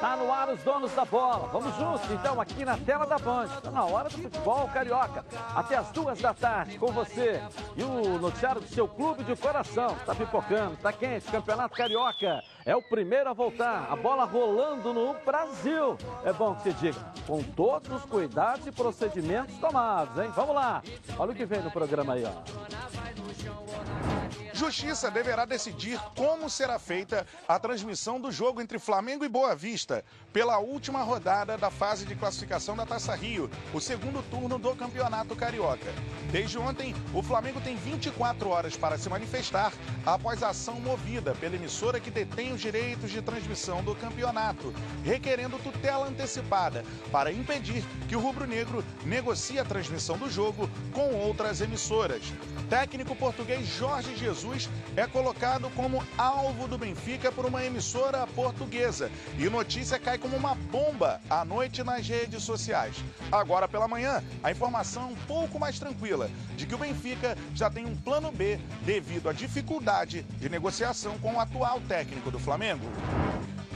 Tá no ar os donos da bola. Vamos juntos, então, aqui na tela da Band. Está na hora do futebol carioca. Até as duas da tarde, com você. E o noticiário do seu clube de coração. Tá pipocando, tá quente. Campeonato Carioca é o primeiro a voltar. A bola rolando no Brasil. É bom que se diga, com todos os cuidados e procedimentos tomados, hein? Vamos lá. Olha o que vem no programa aí, ó. Justiça deverá decidir como será feita a transmissão do jogo entre Flamengo e Boa Vista pela última rodada da fase de classificação da Taça Rio, o segundo turno do Campeonato Carioca. Desde ontem, o Flamengo tem 24 horas para se manifestar após a ação movida pela emissora que detém os direitos de transmissão do campeonato, requerendo tutela antecipada para impedir que o rubro-negro negocie a transmissão do jogo com outras emissoras. Técnico português Jorge Jesus é colocado como alvo do Benfica por uma emissora portuguesa e notícia cai como uma bomba à noite nas redes sociais. Agora pela manhã, a informação um pouco mais tranquila de que o Benfica já tem um plano B devido à dificuldade de negociação com o atual técnico do Flamengo.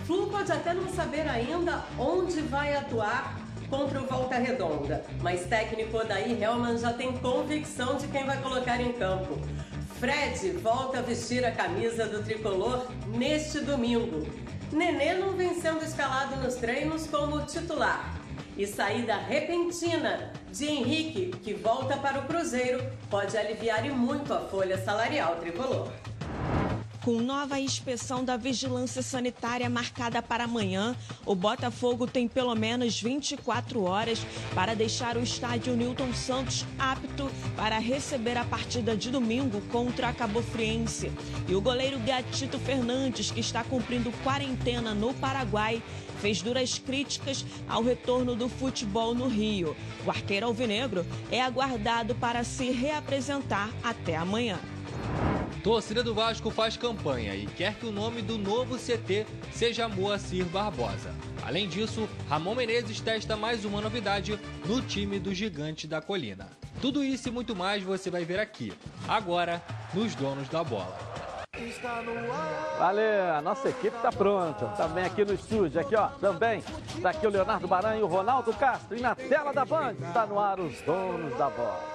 Flu pode até não saber ainda onde vai atuar contra o Volta Redonda, mas técnico Odair Helman já tem convicção de quem vai colocar em campo. Fred volta a vestir a camisa do tricolor neste domingo. Nenê não vem sendo escalado nos treinos como titular. E saída repentina de Henrique, que volta para o Cruzeiro, pode aliviar e muito a folha salarial tricolor. Com nova inspeção da vigilância sanitária marcada para amanhã, o Botafogo tem pelo menos 24 horas para deixar o estádio Newton Santos apto para receber a partida de domingo contra a Cabo Friense. E o goleiro Gatito Fernandes, que está cumprindo quarentena no Paraguai, fez duras críticas ao retorno do futebol no Rio. O arqueiro alvinegro é aguardado para se reapresentar até amanhã. Torcida do Vasco faz campanha e quer que o nome do novo CT seja Moacir Barbosa. Além disso, Ramon Menezes testa mais uma novidade no time do Gigante da Colina. Tudo isso e muito mais você vai ver aqui, agora, nos Donos da Bola. Valeu, a nossa equipe está pronta. Também aqui no estúdio, aqui ó, também. Está aqui o Leonardo Baran e o Ronaldo Castro. E na tela da Band está no ar os donos da bola.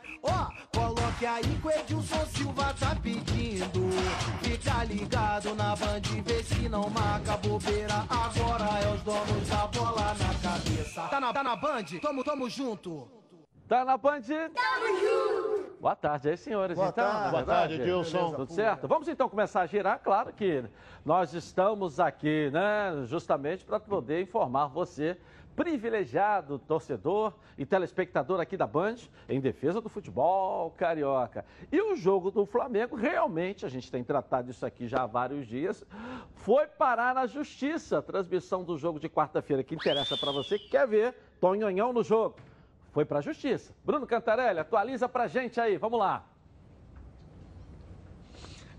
Ó, coloque aí que o Edilson Silva tá pedindo. Fica ligado na band, vê se não marca bobeira. Agora é os donos da bola na cabeça. Tá na, tá na band? Tamo, tamo junto. Tá na Band? Tamo junto! Boa tarde aí, senhores. Boa então, tarde. Boa tarde, Edilson. Tudo certo? Vamos então começar a girar. Claro que nós estamos aqui, né, justamente para poder informar você privilegiado torcedor e telespectador aqui da Band em defesa do futebol carioca. E o jogo do Flamengo, realmente, a gente tem tratado isso aqui já há vários dias, foi parar na justiça. A transmissão do jogo de quarta-feira que interessa para você que quer ver Tonhonhão no jogo. Foi para a justiça. Bruno Cantarelli, atualiza para gente aí. Vamos lá.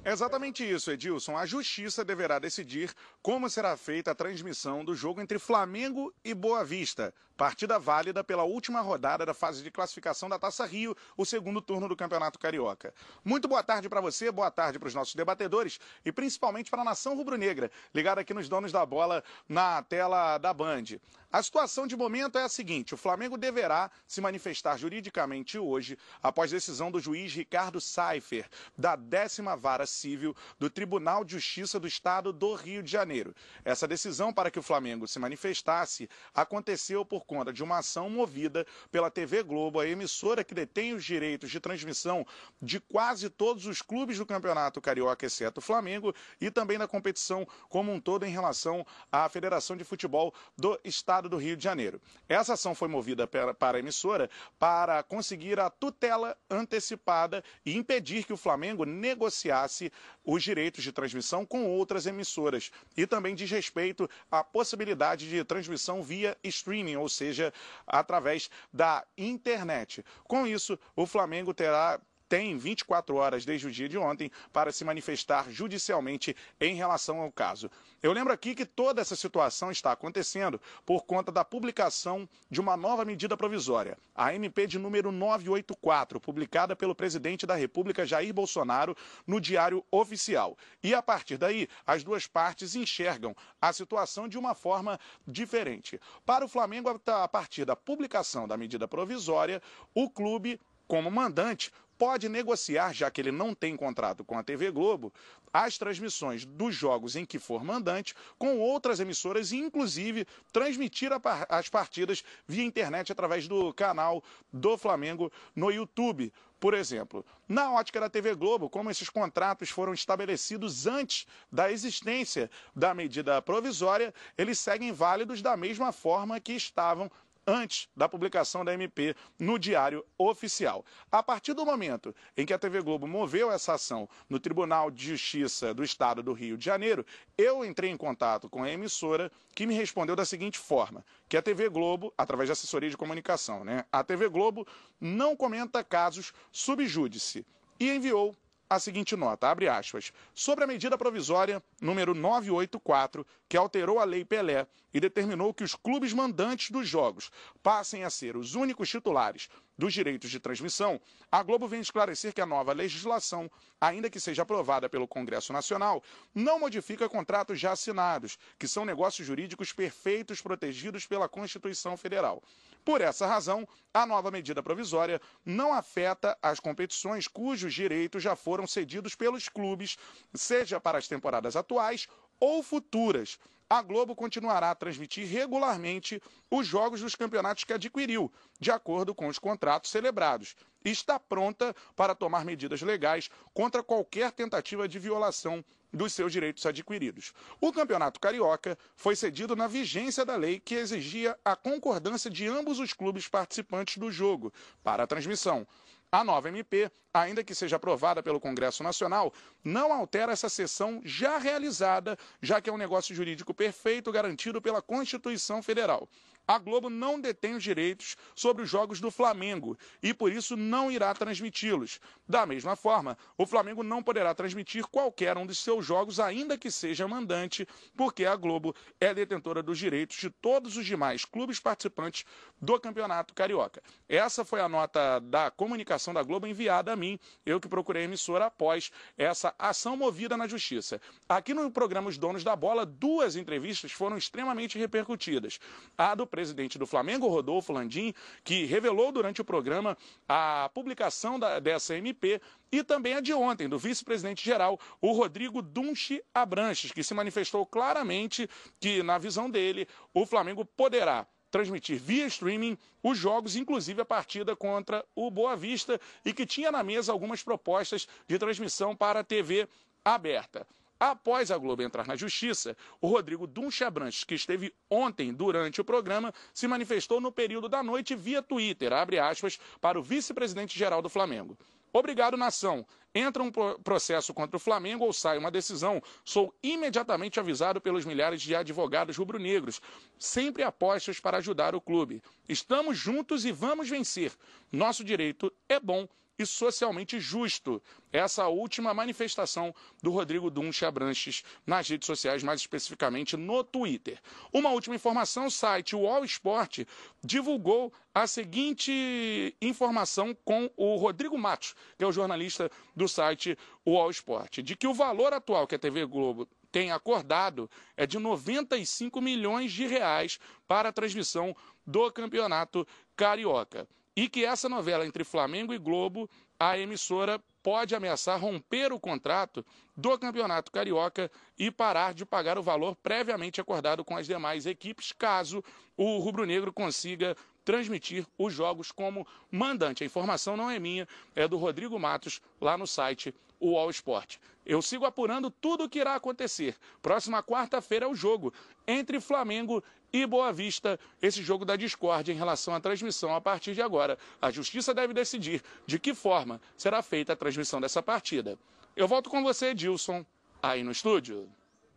Exatamente isso, Edilson. A justiça deverá decidir como será feita a transmissão do jogo entre Flamengo e Boa Vista, partida válida pela última rodada da fase de classificação da Taça Rio, o segundo turno do Campeonato Carioca. Muito boa tarde para você, boa tarde para os nossos debatedores e principalmente para a nação rubro-negra, ligada aqui nos donos da bola na tela da Band. A situação de momento é a seguinte: o Flamengo deverá se manifestar juridicamente hoje, após decisão do juiz Ricardo Seifer, da décima vara civil do Tribunal de Justiça do Estado do Rio de Janeiro. Essa decisão para que o Flamengo se manifestasse aconteceu por conta de uma ação movida pela TV Globo, a emissora que detém os direitos de transmissão de quase todos os clubes do Campeonato Carioca, exceto o Flamengo, e também da competição como um todo em relação à Federação de Futebol do Estado do Rio de Janeiro. Essa ação foi movida para a emissora para conseguir a tutela antecipada e impedir que o Flamengo negociasse os direitos de transmissão com outras emissoras e também diz respeito à possibilidade de transmissão via streaming, ou seja, através da internet. Com isso, o Flamengo terá tem 24 horas desde o dia de ontem para se manifestar judicialmente em relação ao caso. Eu lembro aqui que toda essa situação está acontecendo por conta da publicação de uma nova medida provisória, a MP de número 984, publicada pelo presidente da República Jair Bolsonaro no Diário Oficial. E a partir daí, as duas partes enxergam a situação de uma forma diferente. Para o Flamengo, a partir da publicação da medida provisória, o clube como mandante, pode negociar, já que ele não tem contrato com a TV Globo, as transmissões dos jogos em que for mandante com outras emissoras e, inclusive, transmitir as partidas via internet através do canal do Flamengo no YouTube. Por exemplo, na ótica da TV Globo, como esses contratos foram estabelecidos antes da existência da medida provisória, eles seguem válidos da mesma forma que estavam antes da publicação da MP no Diário Oficial. A partir do momento em que a TV Globo moveu essa ação no Tribunal de Justiça do Estado do Rio de Janeiro, eu entrei em contato com a emissora que me respondeu da seguinte forma: que a TV Globo, através de assessoria de comunicação, né, a TV Globo não comenta casos subjúdice e enviou a seguinte nota, abre aspas, sobre a medida provisória número 984, que alterou a Lei Pelé e determinou que os clubes mandantes dos jogos passem a ser os únicos titulares dos direitos de transmissão, a Globo vem esclarecer que a nova legislação, ainda que seja aprovada pelo Congresso Nacional, não modifica contratos já assinados, que são negócios jurídicos perfeitos protegidos pela Constituição Federal. Por essa razão, a nova medida provisória não afeta as competições cujos direitos já foram cedidos pelos clubes, seja para as temporadas atuais ou futuras, a Globo continuará a transmitir regularmente os jogos dos campeonatos que adquiriu, de acordo com os contratos celebrados, está pronta para tomar medidas legais contra qualquer tentativa de violação dos seus direitos adquiridos. O Campeonato Carioca foi cedido na vigência da lei que exigia a concordância de ambos os clubes participantes do jogo para a transmissão. A nova MP, ainda que seja aprovada pelo Congresso Nacional, não altera essa sessão já realizada, já que é um negócio jurídico perfeito garantido pela Constituição Federal a Globo não detém os direitos sobre os jogos do Flamengo e, por isso, não irá transmiti-los. Da mesma forma, o Flamengo não poderá transmitir qualquer um de seus jogos, ainda que seja mandante, porque a Globo é detentora dos direitos de todos os demais clubes participantes do Campeonato Carioca. Essa foi a nota da comunicação da Globo enviada a mim, eu que procurei a emissora após essa ação movida na Justiça. Aqui no programa Os Donos da Bola, duas entrevistas foram extremamente repercutidas. A do presidente do Flamengo, Rodolfo Landim, que revelou durante o programa a publicação da, dessa MP e também a de ontem, do vice-presidente geral, o Rodrigo Dunchi Abranches, que se manifestou claramente que, na visão dele, o Flamengo poderá transmitir via streaming os jogos, inclusive a partida contra o Boa Vista, e que tinha na mesa algumas propostas de transmissão para a TV aberta. Após a Globo entrar na justiça, o Rodrigo Duncha-Branches, que esteve ontem durante o programa, se manifestou no período da noite via Twitter, abre aspas, para o vice-presidente geral do Flamengo. Obrigado, nação. Entra um processo contra o Flamengo ou sai uma decisão, sou imediatamente avisado pelos milhares de advogados rubro-negros, sempre apostos para ajudar o clube. Estamos juntos e vamos vencer. Nosso direito é bom e socialmente justo. Essa última manifestação do Rodrigo Duncha Branches nas redes sociais, mais especificamente no Twitter. Uma última informação, o site All Sport divulgou a seguinte informação com o Rodrigo Matos, que é o jornalista do site All Sport, de que o valor atual que a TV Globo tem acordado é de 95 milhões de reais para a transmissão do Campeonato Carioca e que essa novela entre Flamengo e Globo, a emissora pode ameaçar romper o contrato do Campeonato Carioca e parar de pagar o valor previamente acordado com as demais equipes, caso o rubro-negro consiga transmitir os jogos como mandante. A informação não é minha, é do Rodrigo Matos, lá no site o All Sport. Eu sigo apurando tudo o que irá acontecer. Próxima quarta-feira é o jogo entre Flamengo e Boa Vista, esse jogo da discórdia em relação à transmissão a partir de agora. A Justiça deve decidir de que forma será feita a transmissão dessa partida. Eu volto com você, Edilson, aí no estúdio.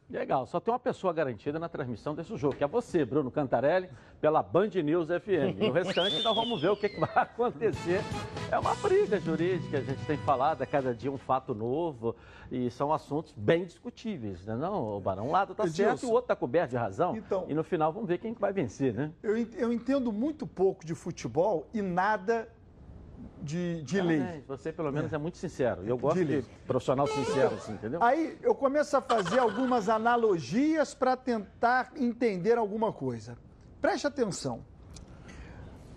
Legal, só tem uma pessoa garantida na transmissão desse jogo, que é você, Bruno Cantarelli, pela Band News FM. E o restante nós vamos ver o que, que vai acontecer. É uma briga jurídica, a gente tem falado, é cada dia um fato novo, e são assuntos bem discutíveis, né? Não, Barão, um lado está certo e o outro está coberto de razão. Então, e no final vamos ver quem vai vencer, né? Eu entendo muito pouco de futebol e nada de, de lei. É, você, pelo menos, é. é muito sincero. Eu gosto de, de profissional sincero, assim, entendeu? Aí eu começo a fazer algumas analogias para tentar entender alguma coisa. Preste atenção.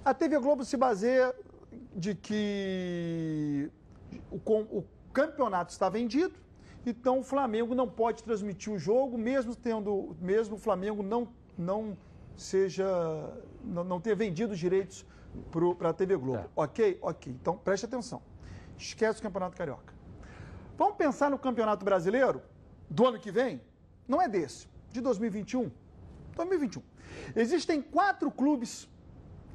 A TV Globo se baseia de que o, o campeonato está vendido, então o Flamengo não pode transmitir o jogo, mesmo tendo, mesmo o Flamengo não, não seja, não, não ter vendido os direitos para a TV Globo. É. Ok? Ok. Então preste atenção. Esquece o Campeonato Carioca. Vamos pensar no Campeonato Brasileiro do ano que vem? Não é desse, de 2021. 2021. Existem quatro clubes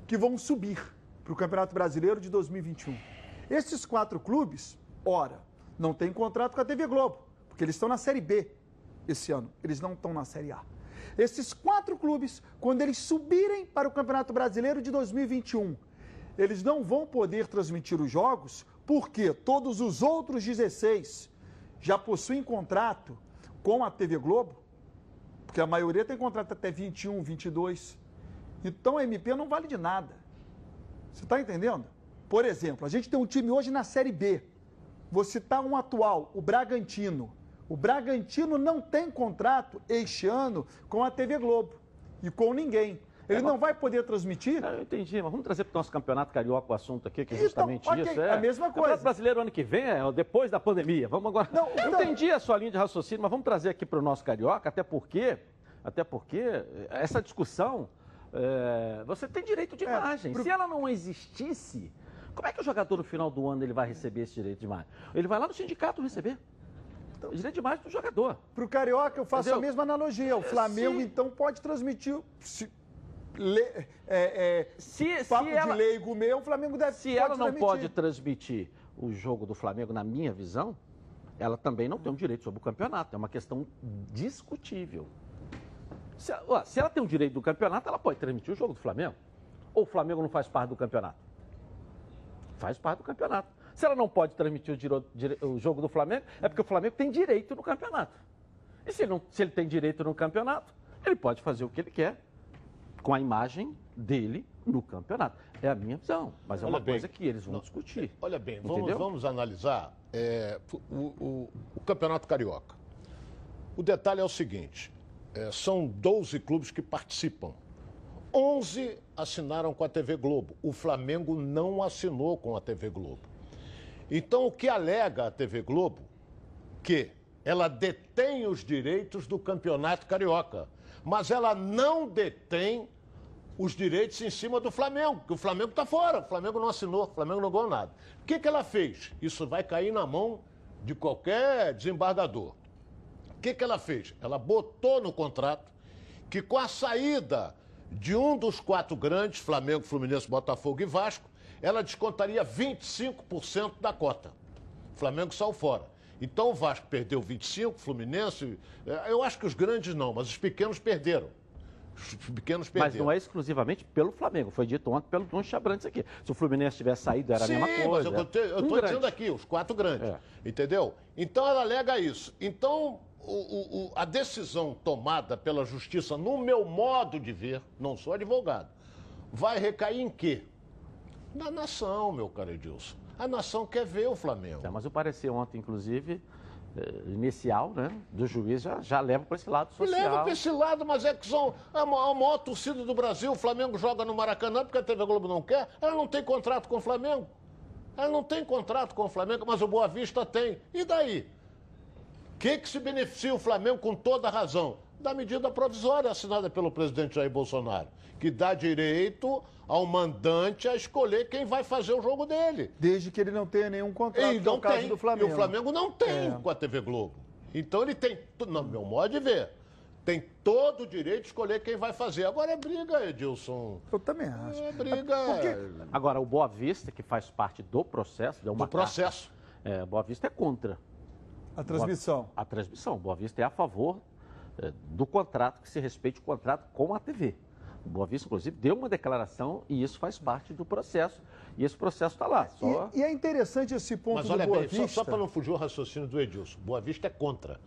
que vão subir para o Campeonato Brasileiro de 2021. Esses quatro clubes, ora, não têm contrato com a TV Globo, porque eles estão na Série B esse ano, eles não estão na Série A. Esses quatro clubes, quando eles subirem para o Campeonato Brasileiro de 2021, eles não vão poder transmitir os jogos porque todos os outros 16 já possuem contrato com a TV Globo, porque a maioria tem contrato até 21, 22. Então a MP não vale de nada. Você está entendendo? Por exemplo, a gente tem um time hoje na Série B. Vou citar um atual, o Bragantino. O Bragantino não tem contrato este ano com a TV Globo e com ninguém. Ele é, não vai poder transmitir? Eu entendi, mas vamos trazer para o nosso campeonato carioca o assunto aqui, que é justamente então, okay, isso. É a mesma coisa. O campeonato brasileiro ano que vem é depois da pandemia. Vamos agora. Não, eu então... entendi a sua linha de raciocínio, mas vamos trazer aqui para o nosso carioca, até porque, até porque essa discussão, é, você tem direito de é, imagem. Pro... Se ela não existisse, como é que o jogador no final do ano ele vai receber esse direito de imagem? Ele vai lá no sindicato receber. Então, direito de imagem do jogador. Para o Carioca, eu faço Entendeu? a mesma analogia. O é, Flamengo, então, pode transmitir. Se... Le, é, é, se, papo se ela, de leigo meu, o Flamengo deve Se ela não transmitir. pode transmitir o jogo do Flamengo, na minha visão, ela também não tem um direito sobre o campeonato. É uma questão discutível. Se, ó, se ela tem um direito do campeonato, ela pode transmitir o jogo do Flamengo. Ou o Flamengo não faz parte do campeonato? Faz parte do campeonato. Se ela não pode transmitir o, o jogo do Flamengo, é porque o Flamengo tem direito no campeonato. E se ele, não, se ele tem direito no campeonato, ele pode fazer o que ele quer com a imagem dele no campeonato. É a minha visão, mas é olha uma bem, coisa que eles vão não, discutir. Olha bem, vamos, vamos analisar é, o, o, o, Campeonato Carioca. O detalhe é o seguinte: é, são 12 clubes que participam. 11 assinaram com a TV Globo. O Flamengo não assinou com a TV Globo. Então, o que alega a TV Globo? Que ela detém os direitos do campeonato carioca, mas ela não detém os direitos em cima do Flamengo, que o Flamengo está fora, o Flamengo não assinou, o Flamengo não ganhou nada. O que, que ela fez? Isso vai cair na mão de qualquer desembargador. O que, que ela fez? Ela botou no contrato que com a saída de um dos quatro grandes, Flamengo, Fluminense, Botafogo e Vasco, ela descontaria 25% da cota. O Flamengo saiu fora. Então o Vasco perdeu 25, Fluminense. Eh, eu acho que os grandes não, mas os pequenos perderam. Os pequenos perderam. Mas não é exclusivamente pelo Flamengo. Foi dito ontem pelo Tom Chabrantes aqui. Se o Fluminense tivesse saído, era Sim, a mesma coisa. Mas eu estou um dizendo aqui, os quatro grandes. É. Entendeu? Então ela alega isso. Então, o, o, a decisão tomada pela justiça, no meu modo de ver, não sou advogado, vai recair em quê? Na nação, meu caro Edilson. A nação quer ver o Flamengo. É, mas o parecer ontem, inclusive, eh, inicial, né, do juiz já, já leva para esse lado social. Leva para esse lado, mas é que são a maior, a maior torcida do Brasil. O Flamengo joga no Maracanã porque a TV Globo não quer. Ela não tem contrato com o Flamengo. Ela não tem contrato com o Flamengo, mas o Boa Vista tem. E daí? O que, que se beneficia o Flamengo com toda razão? Da medida provisória assinada pelo presidente Jair Bolsonaro, que dá direito ao mandante a escolher quem vai fazer o jogo dele. Desde que ele não tenha nenhum contrato, e não é tem. do Flamengo. E o Flamengo não tem é. com a TV Globo. Então ele tem, no meu modo de ver, tem todo o direito de escolher quem vai fazer. Agora é briga, Edilson. Eu também acho. É briga. Porque... Agora, o Boa Vista, que faz parte do processo, deu uma do processo. Carta, é, Boa Vista é contra. A transmissão. Boa, a transmissão. Boa Vista é a favor do contrato, que se respeite o contrato com a TV. O Boa Vista, inclusive, deu uma declaração e isso faz parte do processo. E esse processo está lá. Só... E, e é interessante esse ponto Mas do olha Boa bem, só, Vista. só para não fugir o raciocínio do Edilson, Boa Vista é contra.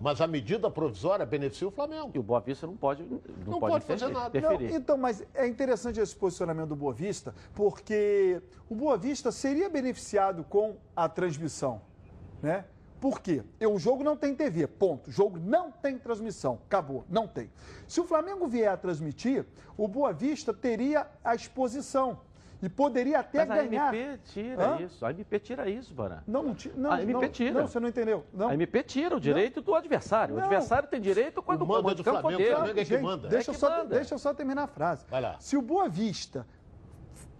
Mas a medida provisória beneficia o Flamengo. E o Boa Vista não pode, não Não pode, pode fazer nada. Não, então, mas é interessante esse posicionamento do Boa Vista, porque o Boa Vista seria beneficiado com a transmissão, né? Por quê? E O jogo não tem TV, ponto. O jogo não tem transmissão, acabou, não tem. Se o Flamengo vier a transmitir, o Boa Vista teria a exposição e poderia até Mas a ganhar. MP tira Hã? isso. A MP tira isso, Barã. Não, não, não, A MP não, tira. Não, você não entendeu. Não. A MP tira o direito do adversário. Não. O adversário tem direito quando O é do Flamengo, o Flamengo é que manda. Deixa, É eu só, manda. deixa eu só terminar a frase. Vai lá. Se o Boa Vista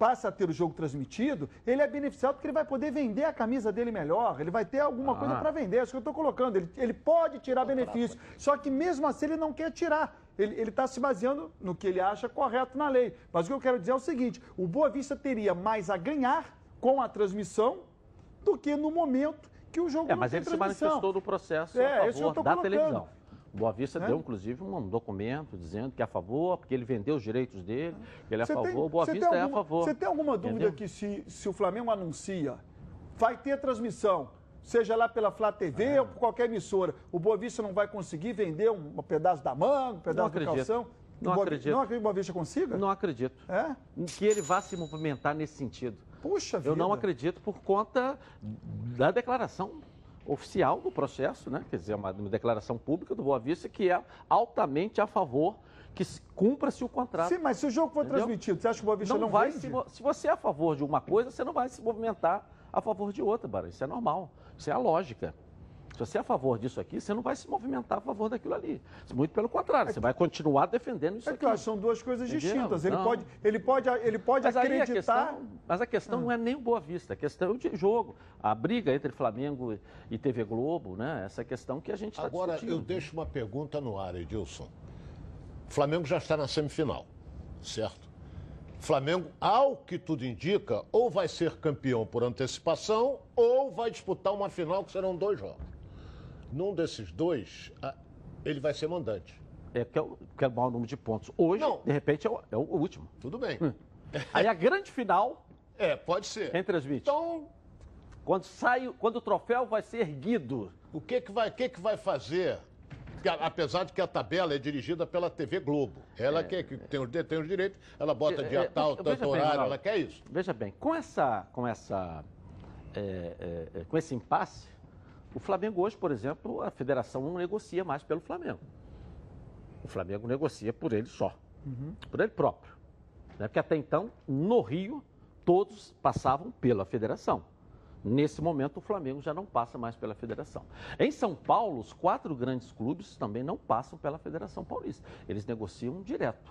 passa a ter o jogo transmitido, ele é beneficiado porque ele vai poder vender a camisa dele melhor, ele vai ter alguma coisa Ah. para vender, é isso que eu estou colocando. Ele, ele pode tirar benefício, só que mesmo assim ele não quer tirar. Ele está se baseando no que ele acha correto na lei. Mas o que eu quero dizer é o seguinte: o Boa Vista teria mais a ganhar com a transmissão do que no momento que o jogo É, não mas ele se manifestou no processo É, a eu favor da colocando. televisão. Boa Vista Né? deu, inclusive, um documento dizendo que é a favor, porque ele vendeu os direitos dele, que ele é a favor. tem- o Boa Vista tem é a alguma- favor. Você tem alguma dúvida Entendeu? que se, se o Flamengo anuncia, vai ter transmissão, seja lá pela Flá TV É. ou por qualquer emissora, o Boa Vista não vai conseguir vender um, um pedaço da manga, um pedaço do acredito. calção? Não Boa- acredito. Não acredito que o Boa Vista consiga? Não acredito. É? Que ele vá se movimentar nesse sentido. Puxa vida. Eu não acredito por conta da declaração oficial do processo, né? Quer dizer, uma, uma declaração pública do Boa Vista que é altamente a favor que se- cumpra-se o contrato. Sim, mas se o jogo for Entendeu? transmitido, você acha que o Boa Vista não, não vai se, se você é a favor de uma coisa, você não vai se movimentar a favor de outra, Barão. Isso é normal. Isso é a lógica. Se você é a favor disso aqui, você não vai se movimentar a favor daquilo ali. Muito pelo contrário, você vai continuar defendendo isso É aqui. que eu acho que são duas coisas Entendeu? distintas. Ele Não. pode, ele pode, ele pode Mas aí a acreditar. questão, mas a questão não é nem o Boa Vista, a questão é o de jogo. A briga entre Flamengo e TV Globo, né? Essa questão que a gente está Agora, discutindo. eu deixo uma pergunta no ar, Edilson. O Flamengo já está na semifinal, certo? Flamengo, ao que tudo indica, ou vai ser campeão por antecipação, ou vai disputar uma final que serão dois jogos. Num desses dois, ele vai ser mandante. É que é o, que é o maior número de pontos. Hoje, Não. de repente, é o, é o último. Tudo bem. Aí a grande final, É, pode ser. quem transmite? Então, Quando sai, quando o troféu vai ser erguido. o que, que, vai, que, que vai fazer? Apesar de que a tabela é dirigida pela TV Globo. Ela que, que tem, os, tem os direitos, ela bota É, dia é, tal, tanto bem, horário, ela quer isso. Veja bem, com essa, com essa, é, é, é, com esse impasse, o Flamengo hoje, por exemplo, a federação não negocia mais pelo Flamengo. O Flamengo negocia por ele só, por ele próprio. Né? Porque até então, no Rio, todos passavam pela federação. Nesse momento, o Flamengo já não passa mais pela federação. Em São Paulo, os quatro grandes clubes também não passam pela Federação Paulista. Eles negociam direto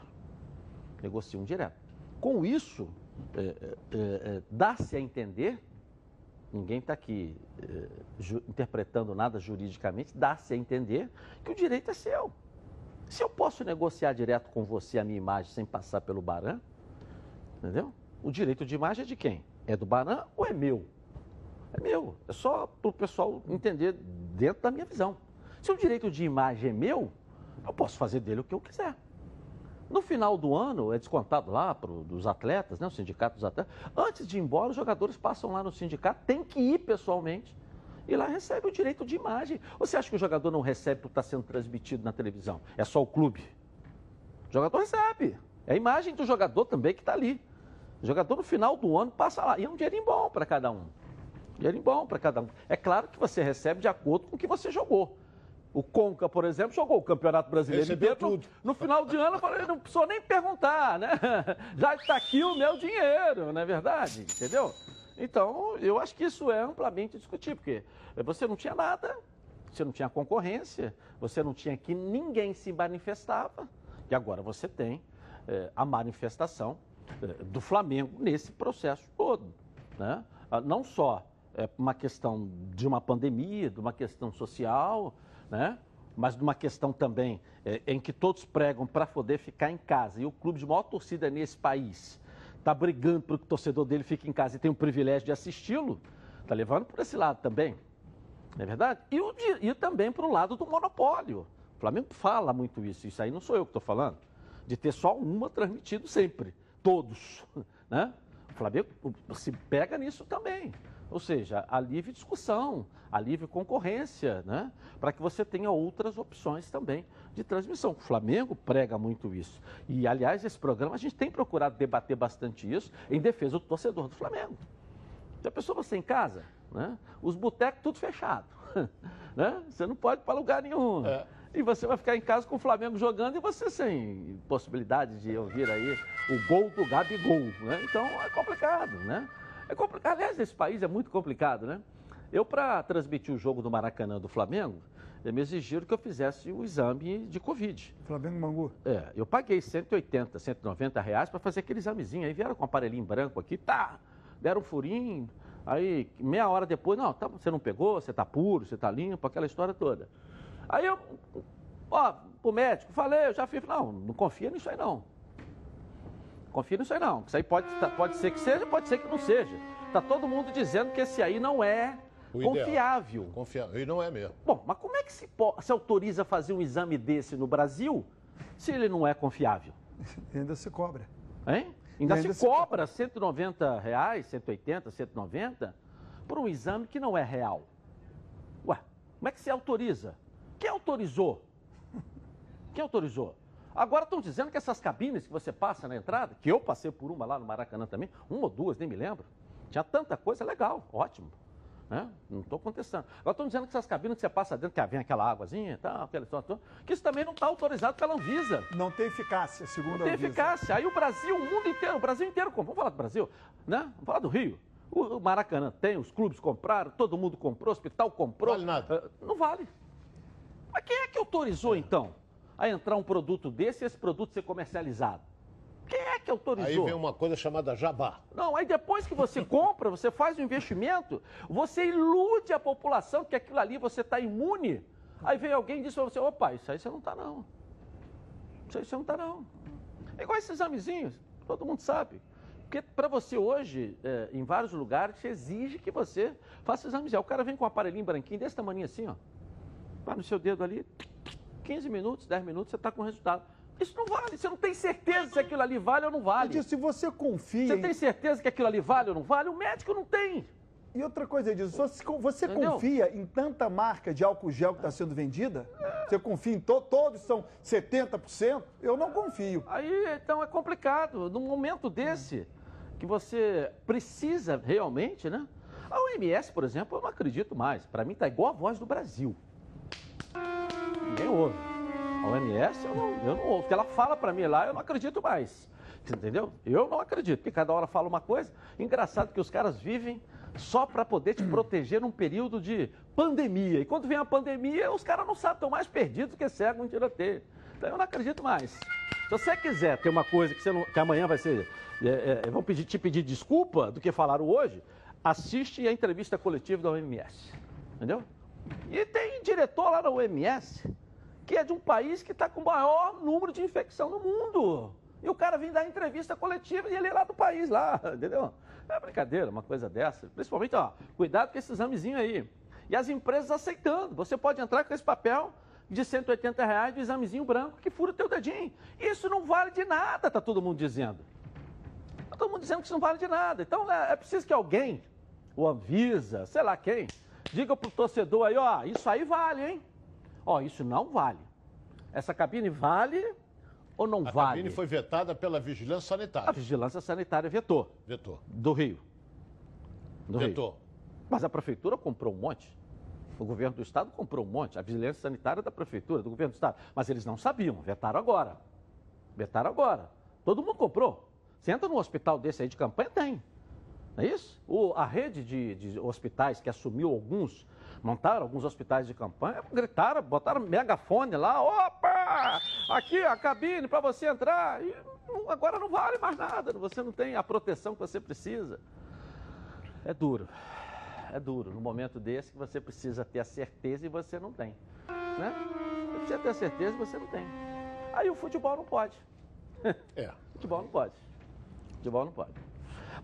negociam direto. Com isso, é, é, é, dá-se a entender, ninguém está aqui ju- interpretando nada juridicamente, dá-se a entender que o direito é seu. Se eu posso negociar direto com você a minha imagem sem passar pelo Baran, entendeu? O direito de imagem é de quem? É do Baran ou é meu? É meu. É só para o pessoal entender dentro da minha visão. Se o direito de imagem é meu, eu posso fazer dele o que eu quiser. No final do ano, é descontado lá pro, dos atletas, né, o sindicato dos atletas. Antes de ir embora, os jogadores passam lá no sindicato, tem que ir pessoalmente e lá recebe o direito de imagem. Você acha que o jogador não recebe por estar sendo transmitido na televisão? É só o clube? O jogador recebe. É a imagem do jogador também que está ali. O jogador no final do ano passa lá. E é um dinheirinho bom para cada um. Dinheirinho bom para cada um. É claro que você recebe de acordo com o que você jogou. O Conca, por exemplo, jogou o Campeonato Brasileiro Recebeu inteiro. tudo. No final de ano, eu falei, não precisou nem perguntar, né? Já está aqui o meu dinheiro, não é verdade? Entendeu? Então, eu acho que isso é amplamente discutível, porque você não tinha nada, você não tinha concorrência, você não tinha que ninguém se manifestava, e agora você tem eh, a manifestação eh, do Flamengo nesse processo todo. Né? Ah, Não só é uma questão de uma pandemia, de uma questão social, né? mas de uma questão também eh, em que todos pregam para poder ficar em casa. E o clube de maior torcida nesse país está brigando para que o torcedor dele fique em casa e tenha o privilégio de assisti-lo, está levando por esse lado também. Não é verdade? E, o e também para o lado do monopólio. Flamengo fala muito isso. Isso aí não sou eu que estou falando. De ter só uma transmitido sempre. Todos. Né? O Flamengo se pega nisso também. Ou seja, a livre discussão, a livre concorrência, né? para que você tenha outras opções também de transmissão. O Flamengo prega muito isso. E, aliás, esse programa a gente tem procurado debater bastante isso em defesa do torcedor do Flamengo. Já pensou você em casa? Né? Os botecos tudo fechado. né? Você não pode ir para lugar nenhum. É. E você vai ficar em casa com o Flamengo jogando e você sem possibilidade de ouvir aí o gol do Gabigol, né? Então é complicado, né? É complicado. Aliás, esse país é muito complicado, né? Eu, para transmitir o jogo do Maracanã do Flamengo, me exigiram que eu fizesse o exame de Covid. Flamengo Mangu. É, eu paguei 180, 190 reais para fazer aquele examezinho. Aí vieram com um aparelhinho branco aqui, tá, deram um furinho. Aí, meia hora depois, não, tá, você não pegou, você tá puro, você tá limpo, aquela história toda. Aí eu, ó, pro médico, falei, eu já fiz, não, não confia nisso aí não. Confia nisso aí não. Isso aí pode, tá- pode ser que seja, pode ser que não seja. Tá todo mundo dizendo que esse aí não é O ideal. confiável. Confiável. E não é mesmo. Bom, mas como é que se, se autoriza a fazer um exame desse no Brasil se ele não é confiável? E ainda se cobra. Hein? Ainda, E ainda se, se cobra 190 reais, 180, 190 por um exame que não é real. Ué, como é que se autoriza? Quem autorizou? Quem autorizou? Agora estão dizendo que essas cabines que você passa na entrada, que eu passei por uma lá no Maracanã também, uma ou duas, nem me lembro. Tinha tanta coisa legal, ótimo. Né? Não estou contestando. Agora estão dizendo que essas cabines que você passa dentro, que vem aquela águazinha e tal, aquela história que isso também não está autorizado pela Anvisa. Não tem eficácia, segundo Não tem a Anvisa. eficácia. Aí o Brasil, o mundo inteiro, o Brasil inteiro comprou. Vamos falar do Brasil, né? Vamos falar do Rio. O Maracanã tem, os clubes compraram, todo mundo comprou, o hospital comprou. Vale nada. Ah, Não vale. Mas quem é que autorizou, então, a entrar um produto desse e esse produto ser comercializado? Quem é que autorizou? Aí vem uma coisa chamada jabá. Não, aí depois que você compra, você faz o investimento, você ilude a população que aquilo ali você está imune. Aí vem alguém e diz para você, opa, isso aí você não está não. Isso aí você não está não. É igual esses examezinhos, todo mundo sabe. Porque para você hoje, é, em vários lugares, exige que você faça examezinho. Aí O cara vem com um aparelhinho branquinho desse tamanho assim, ó. Vai no seu dedo ali, 15 minutos, 10 minutos, você está com o resultado. Isso não vale, você não tem certeza se aquilo ali vale ou não vale. Edilson, se você confia. Você em- tem certeza que aquilo ali vale ou não vale? O médico não tem. E outra coisa, Edilson, você, Entendeu? confia em tanta marca de álcool gel que está sendo vendida? Você confia em to- todos são 70%? Eu não confio. Aí, então, é complicado. Num momento desse, que você precisa realmente, né? A OMS, por exemplo, eu não acredito mais. Para mim, tá igual a voz do Brasil. Ninguém ouve. A OMS, eu não, eu não ouvo. Porque ela fala para mim lá, eu não acredito mais. Entendeu? Eu não acredito, porque cada hora fala uma coisa. Engraçado que os caras vivem só para poder te proteger num período de pandemia. E quando vem a pandemia, os caras não sabem, estão mais perdidos do que cegos em tiroteio. Então eu não acredito mais. Se você quiser ter uma coisa que, não- que amanhã vai ser. É, é, vão pedir, te pedir desculpa do que falaram hoje, assiste a entrevista coletiva da OMS. Entendeu? E tem diretor lá na OMS que é de um país que está com o maior número de infecção no mundo. E o cara vem dar entrevista coletiva e ele é lá do país, lá, entendeu? É brincadeira, uma coisa dessa. Principalmente, ó, cuidado com esse examezinho aí. E as empresas aceitando. Você pode entrar com esse papel de 180 reais do examezinho branco que fura o teu dedinho. Isso não vale de nada, tá todo mundo dizendo. Tá todo mundo dizendo que isso não vale de nada. Então é, é preciso que alguém, o Anvisa, sei lá quem, diga pro torcedor aí, ó, isso aí vale, hein? Ó, isso não vale. Essa cabine vale ou não A vale? cabine foi vetada pela Vigilância A Sanitária. vigilância sanitária vetou. Vetou. Do Rio. Do Rio. Vetou. Mas a prefeitura comprou um monte. O governo do estado comprou um monte. A vigilância sanitária da prefeitura, do governo do estado. Mas eles não sabiam, vetaram agora. Vetaram agora. Todo mundo comprou. Você entra num hospital desse aí de campanha, tem. Não é isso? O- a rede de, de hospitais que assumiu alguns, montaram alguns hospitais de campanha, gritaram, botaram megafone lá, opa! Aqui a cabine para você entrar. E agora não vale mais nada, você não tem a proteção que você precisa. É duro. É duro. No momento desse que você precisa ter a certeza e você não tem. Né? Você precisa ter a certeza e você não tem. Aí o futebol não pode. É. Futebol não pode. Futebol não pode.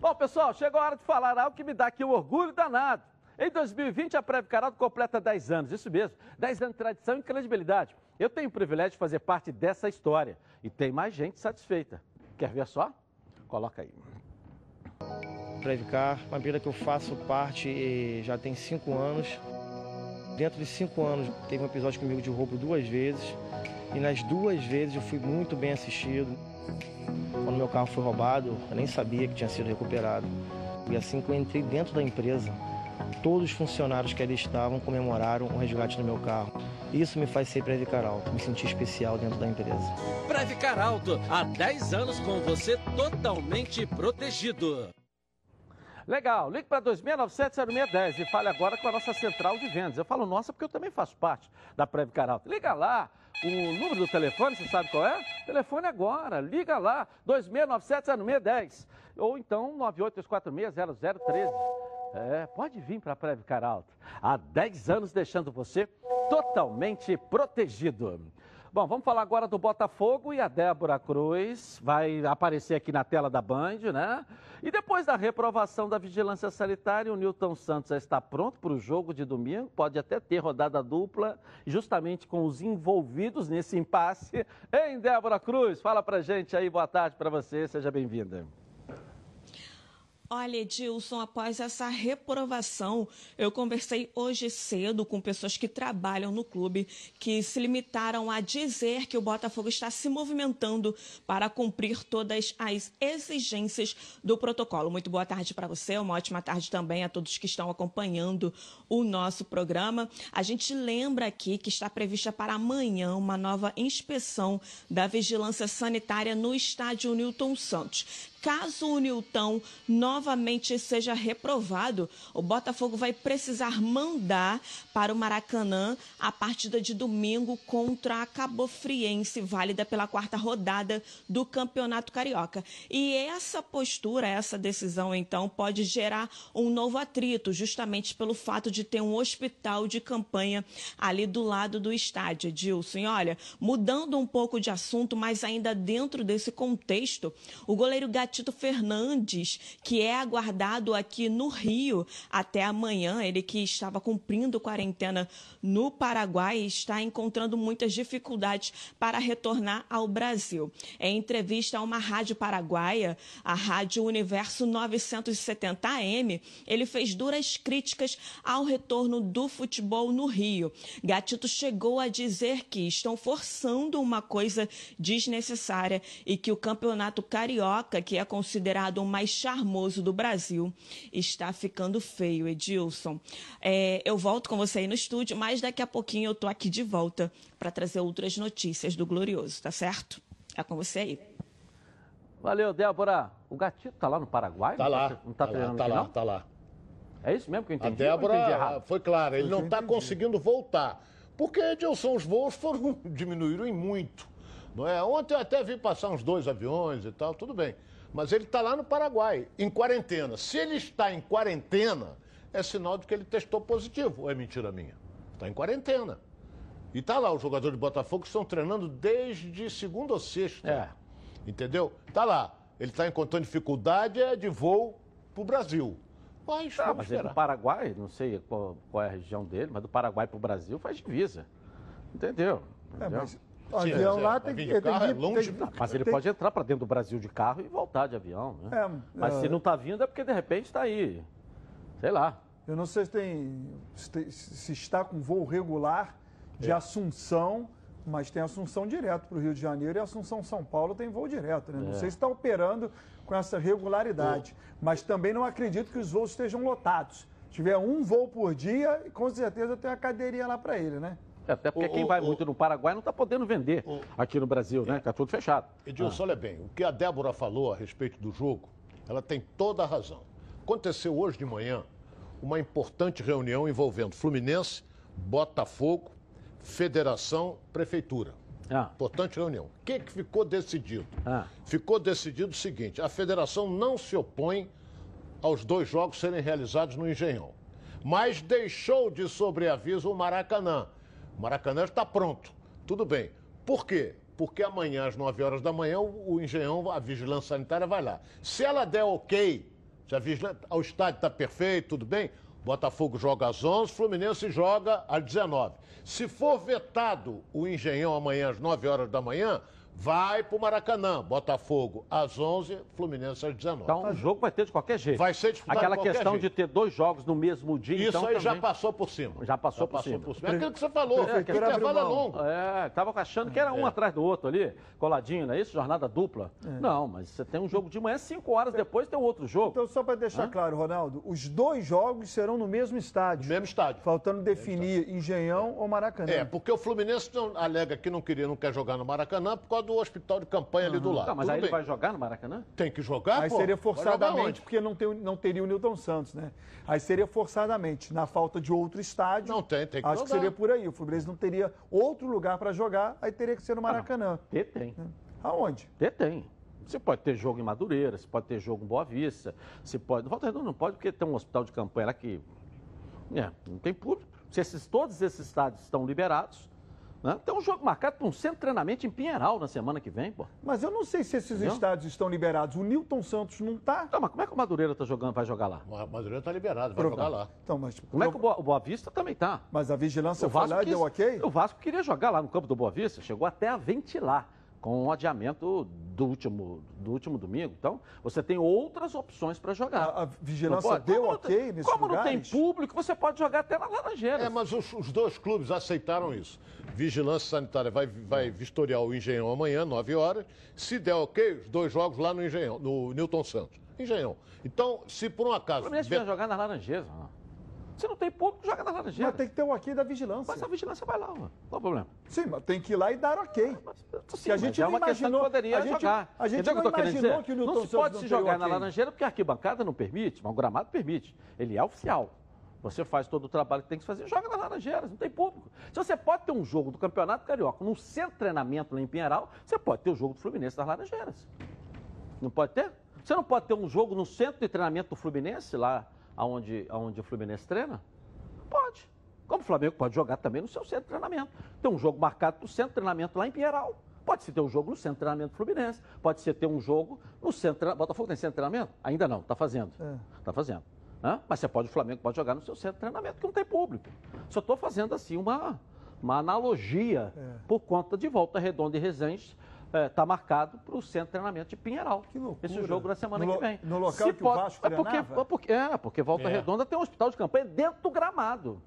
Bom, pessoal, chegou a hora de falar algo que me dá aqui um orgulho danado. Em 2020, a Preve Caralto completa 10 anos, isso mesmo, 10 anos de tradição e credibilidade. Eu tenho o privilégio de fazer parte dessa história e tem mais gente satisfeita. Quer ver só? Coloca aí. Previcar, uma empresa que eu faço parte já tem cinco anos. Dentro de cinco anos, teve um episódio comigo de roubo duas vezes. E nas duas vezes eu fui muito bem assistido. Quando meu carro foi roubado, eu nem sabia que tinha sido recuperado. E assim que eu entrei dentro da empresa, todos os funcionários que ali estavam comemoraram o resgate do meu carro. Isso me faz ser Previcar Alto, me sentir especial dentro da empresa. Previcar Alto, há 10 anos com você totalmente protegido. Legal, ligue para 2697-0610 e fale agora com a nossa central de vendas. Eu falo nossa porque eu também faço parte da Previcar Alto. Liga lá, o número do telefone, você sabe qual é? Telefone agora, liga lá, 2697-0610 ou então 98246-0013. É, pode vir para a Previcar Alto. Há 10 anos deixando você totalmente protegido. Bom, vamos falar agora do Botafogo e a Débora Cruz vai aparecer aqui na tela da Band, né? E depois da reprovação da vigilância sanitária, o Newton Santos já está pronto para o jogo de domingo, pode até ter rodada dupla, justamente com os envolvidos nesse impasse. Hein, Débora Cruz? Fala pra gente aí, boa tarde para você, seja bem-vinda. Olha, Edilson, após essa reprovação, eu conversei hoje cedo com pessoas que trabalham no clube que se limitaram a dizer que o Botafogo está se movimentando para cumprir todas as exigências do protocolo. Muito boa tarde para você, uma ótima tarde também a todos que estão acompanhando o nosso programa. A gente lembra aqui que está prevista para amanhã uma nova inspeção da vigilância sanitária no estádio Newton Santos. Caso o Nilton novamente seja reprovado, o Botafogo vai precisar mandar para o Maracanã a partida de domingo contra a Cabofriense, válida pela quarta rodada do Campeonato Carioca. E essa postura, essa decisão, então, pode gerar um novo atrito, justamente pelo fato de ter um hospital de campanha ali do lado do estádio, Edilson. E olha, mudando um pouco de assunto, mas ainda dentro desse contexto, o goleiro Gatito Tito Fernandes, que é aguardado aqui no Rio até amanhã. Ele que estava cumprindo quarentena no Paraguai está encontrando muitas dificuldades para retornar ao Brasil. Em entrevista a uma rádio paraguaia, a Rádio Universo 970 AM, ele fez duras críticas ao retorno do futebol no Rio. Gatito chegou a dizer que estão forçando uma coisa desnecessária e que o campeonato carioca, que é considerado o mais charmoso do Brasil, está ficando feio, Edilson. É, eu volto com você aí no estúdio, mas daqui a pouquinho eu tô aqui de volta para trazer outras notícias do Glorioso, tá certo? É com você aí. Valeu, Débora. O Gatito tá lá no Paraguai? Tá lá. Tá, não tá, tá treinando lá, tá aqui, lá, não? tá lá. É isso mesmo que eu entendi? A entendi Débora errado? foi clara, ele Eu não está entendi. conseguindo voltar. Porque, Edilson, os voos foram diminuíram em muito. Não é? Ontem eu até vi passar uns dois aviões e tal, tudo bem. Mas ele está lá no Paraguai, em quarentena. Se ele está em quarentena, é sinal de que ele testou positivo. Ou é mentira minha? Está em quarentena. E tá lá, os jogadores de Botafogo estão treinando desde segunda ou sexta. É. Entendeu? Tá lá. Ele está encontrando dificuldade é de voo para o Brasil. Mas, Tá, mas ele esperar. do Paraguai, não sei qual, qual é a região dele, mas do Paraguai para o Brasil faz divisa. Entendeu? É, Entendeu? mas o avião é, lá tem que. de tem carro, que- é longe. tem- Mas ele tem- pode entrar para dentro do Brasil de carro e voltar de avião, né? É, Mas é. se não está vindo é porque de repente está aí. Sei lá. Eu não sei se tem. Se, tem- se está com voo regular É. de Assunção, mas tem Assunção direto para o Rio de Janeiro e Assunção São Paulo tem voo direto, né? Não É. sei se está operando com essa regularidade. Mas também não acredito que os voos estejam lotados. Se tiver um voo por dia, com certeza tem uma cadeirinha lá para ele, né? É, Até porque O- quem o- vai o- muito no Paraguai não está podendo vender aqui no Brasil, né? Está tudo fechado. Edilson, olha bem, o que a Débora falou a respeito do jogo, ela tem toda a razão. Aconteceu hoje de manhã uma importante reunião envolvendo Fluminense, Botafogo, Federação, Prefeitura. Ah, Importante reunião. O que, que ficou decidido? Ah. Ficou decidido o seguinte: a federação não se opõe aos dois jogos serem realizados no Engenhão, mas deixou de sobreaviso o Maracanã. O Maracanã está pronto. Tudo bem. Por quê? Porque amanhã, às 9 horas da manhã, o, Engenhão, a vigilância sanitária vai lá. Se ela der ok, se a vigilância, o estádio está perfeito, tudo bem, Botafogo joga às 11, Fluminense joga às 19. Se for vetado o Engenhão amanhã às 9 horas da manhã, vai pro Maracanã. Botafogo às 11, Fluminense às 19. Então o jogo vai ter de qualquer jeito. Vai ser disputado Aquela de qualquer questão jeito. de ter dois jogos no mesmo dia. Isso então, aí já também- passou por cima. Já passou, por, cima. É aquilo que você falou, Prefeitura abriu intervalo é longo. É, tava achando que era um atrás do outro ali, coladinho, não é isso? Jornada dupla. É. Não, mas você tem um jogo de manhã, cinco horas depois tem um outro jogo. Então, só para deixar claro, Ronaldo, os dois jogos serão no mesmo estádio. Mesmo estádio. Faltando definir Engenhão ou Maracanã. É, porque o Fluminense não, alega que não queria, não quer jogar no Maracanã por causa do hospital de campanha ali do lado. Tá, mas Tudo aí ele bem. vai jogar no Maracanã? Tem que jogar, Aí pô. seria forçadamente, porque não, tem, não teria o Newton Santos, né? Aí seria forçadamente, na falta de outro estádio. Não tem, tem que Acho que jogar. seria por aí. O Fluminense não teria outro lugar para jogar, aí teria que ser no Maracanã. Ter tem. Aonde? Ter tem. Você pode ter jogo em Madureira, você pode ter jogo em Boa Vista, você pode. Volta Redonda não pode, porque tem um hospital de campanha lá que. É, não tem público. Se esses, todos esses estádios estão liberados, né? tem um jogo marcado para um centro de treinamento em Pinheiral na semana que vem, pô. Mas eu não sei se esses Entendeu? estádios estão liberados. O Newton Santos não está. Então, mas como é que o Madureira tá jogando, vai jogar lá? O Madureira tá liberado, vai jogar lá. Então, mas, Como é que o Boa, o Boa Vista também tá? mas a vigilância O foi lá e quis- deu ok? o Vasco queria jogar lá no campo do Boa Vista, chegou até a ventilar com o adiamento do último, do último domingo. Então, você tem outras opções para jogar. A- a vigilância Não deu Como ok não tem- nesses Como não tem lugares? público, você pode jogar até na Laranjeira. É, mas os, os dois clubes aceitaram isso. Vigilância Sanitária vai, vai vistoriar o Engenhão amanhã, 9 horas. Se der ok, os dois jogos lá no Engenhão, no Newton Santos. Engenhão. Então, se por um O acaso. Fluminense vai jogar na Laranjeira. ó. Se não tem público, joga na Laranjeira. Mas tem que ter o ok da vigilância. Mas a vigilância vai lá, ó. qual o problema? Sim, mas tem que ir lá e dar ok. Sim, Que a mas gente é não uma questão que imaginou- poderia a gente- jogar. a gente Entendeu não que imaginou que o Newton Não se pode não se jogar o na. Laranjeira porque a arquibancada não permite, mas o gramado permite. Ele é oficial. Você faz todo o trabalho que tem que fazer, joga na Laranjeiras, não tem público. Se você pode ter um jogo do Campeonato Carioca num centro de treinamento lá em Pinheiral, você pode ter o jogo do Fluminense nas Laranjeiras. Não pode ter? Você não pode ter um jogo no centro de treinamento do Fluminense, lá onde, onde o Fluminense treina? Pode. Como o Flamengo pode jogar também no seu centro de treinamento. Tem um jogo marcado para o centro de treinamento lá em Pinheiral. Pode ser ter um jogo no centro de treinamento Fluminense. Pode ser ter um jogo no centro de treinamento. Botafogo tem centro de treinamento? Ainda não, está fazendo. Está fazendo. Hã? Mas você pode, o Flamengo pode jogar no seu centro de treinamento, que não tem público. Só estou fazendo assim uma, uma analogia por conta de volta redonda e Resende. Está marcado para o centro de treinamento de Pinheiral. Esse jogo na semana No que vem. no local Se que o Vasco é porque, é porque, é, porque Volta É. Redonda tem um hospital de campanha dentro do gramado.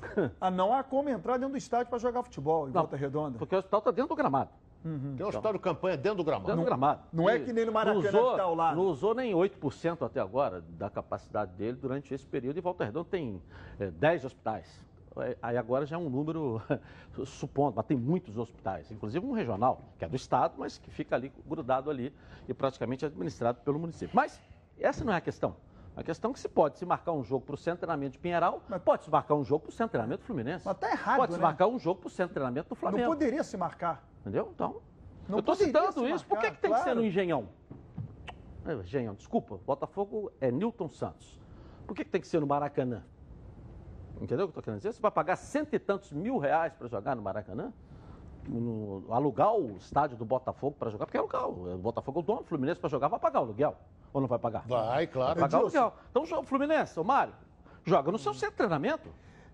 Ah, não há como entrar dentro do estádio para jogar futebol em Volta Redonda. Porque o hospital está dentro do gramado. Tem um hospital de campanha dentro do gramado. Dentro do gramado. não é E que nem no Maracanã não usou, que tá ao lado. Não usou nem 8% até agora da capacidade dele durante esse período. E Volta Redonda tem é, 10 hospitais. É, Aí agora já é um número, supondo, mas tem muitos hospitais, inclusive um regional, que é do Estado, mas que fica ali grudado ali e praticamente administrado pelo município. Mas essa não é a questão. A questão é que se pode se marcar um jogo para o centro treinamento de Pinheiral, pode se marcar um jogo para o centro treinamento do Fluminense. Mas tá errado, Pode se né? marcar um jogo para o centro treinamento do Flamengo. Não poderia se marcar. Entendeu? Então, Não eu estou citando isso. Por que, marcar, que tem que ser claro. no Engenhão? É, Engenhão, desculpa. Botafogo é Newton Santos. Por que, que tem que ser no Maracanã? Entendeu o que eu estou querendo dizer? Você vai pagar cento e tantos mil reais para jogar no Maracanã? No- alugar o estádio do Botafogo para jogar? Porque é alugar. O Botafogo é o dono, o Fluminense para jogar vai pagar o aluguel. Ou não vai pagar? Vai, claro. Vai pagar o aluguel. Então, o Fluminense, ô Mário, joga no seu centro de treinamento.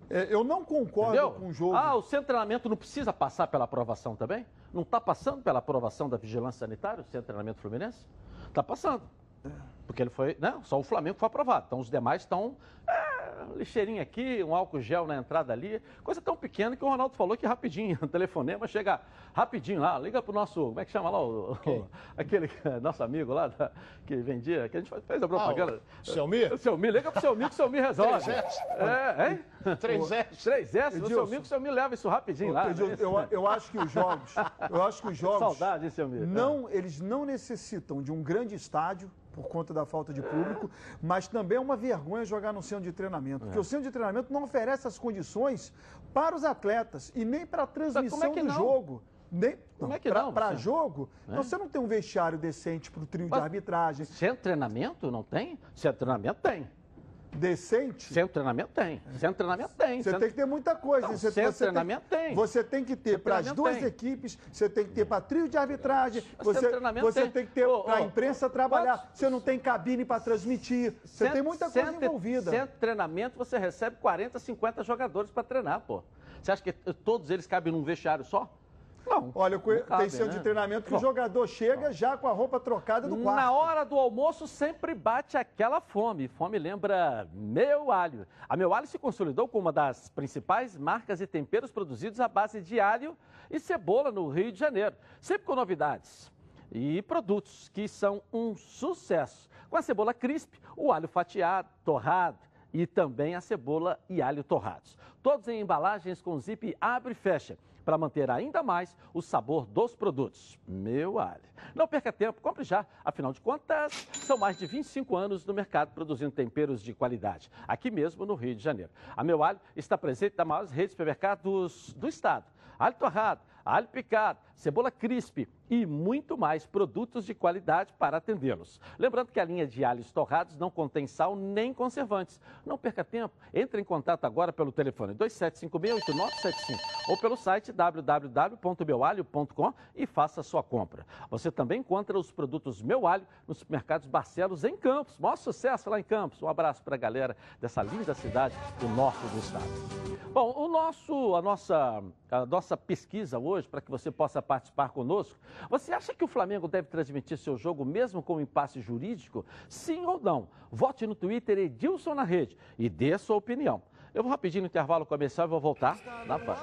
É, eu não concordo Entendeu? com o jogo. Ah, o centro de treinamento não precisa passar pela aprovação também? Não está passando pela aprovação da vigilância sanitária, o centro de treinamento fluminense? Está passando. Porque ele foi, né? Só o Flamengo foi aprovado. Então os demais estão. É, lixeirinho aqui, um álcool gel na entrada ali. Coisa tão pequena que o Ronaldo falou que rapidinho, o telefonema chega rapidinho lá. Liga pro nosso. Como é que chama lá? O, o- aquele nosso amigo lá da- que vendia, que a gente fez a propaganda. Ah, o Selmi? O Selmi, liga pro Selmi que o Selmi resolve. 3S. É, hein? 3S. 3S, o. Selmi que o Selmi leva isso rapidinho lá. Né? eu, eu acho que os jogos, eu acho que os jogos, Saudade, hein, Selmi? não, eles não necessitam de um grande estádio por conta da falta de público, mas também é uma vergonha jogar no centro de treinamento, É. porque o centro de treinamento não oferece as condições para os atletas e nem para a transmissão que do não? jogo. Nem, Como é que pra- não, Para jogo, É? então você não tem um vestiário decente para o trio Mas- de arbitragem. Centro treinamento não tem? Centro treinamento tem. Decente. De treinamento tem. Centro de treinamento tem. Você Centro- tem que ter muita coisa. Não, você, de você treinamento tem. Você tem que ter para as duas tem. equipes, você tem que ter para trio de arbitragem, você, você tem. tem. que ter para a imprensa trabalhar. quantos- Você não tem cabine para transmitir. Você Centro- tem muita coisa envolvida. De treinamento, você recebe 40, 50 jogadores para treinar, pô. Você acha que todos eles cabem num vestiário só? Não. Olha, não cabe, tem centro né? de treinamento que Bom, o jogador chega já com a roupa trocada do quarto. Na hora do almoço sempre bate aquela fome. Fome lembra Meu Alho. A Meu Alho se consolidou como uma das principais marcas e temperos produzidos à base de alho e cebola no Rio de Janeiro. Sempre com novidades e produtos que são um sucesso. Com a cebola crisp, o alho fatiado, torrado e também a cebola e alho torrados. Todos em embalagens com zip abre e fecha para manter ainda mais o sabor dos produtos. Meu alho. Não perca tempo, compre já. Afinal de contas, são mais de 25 anos no mercado produzindo temperos de qualidade, aqui mesmo no Rio de Janeiro. A Meu Alho está presente nas maiores redes de supermercados do estado. Alho torrado, alho picado, cebola crisp e muito mais produtos de qualidade para atendê-los. Lembrando que a linha de alhos torrados não contém sal nem conservantes. Não perca tempo, entre em contato agora pelo telefone 2756-8975 ou pelo site www.meualho.com e faça sua compra. Você também encontra os produtos Meu Alho nos supermercados Barcelos em Campos. Maior sucesso lá em Campos. Um abraço para a galera dessa linda cidade do norte do estado. Bom, o nosso, a, nossa, a nossa pesquisa hoje, para que você possa participar conosco, você acha que o Flamengo deve transmitir seu jogo mesmo com impasse jurídico? Sim ou não? Vote no Twitter Edilson na rede e dê sua opinião. Eu vou rapidinho no intervalo comercial e vou voltar na já.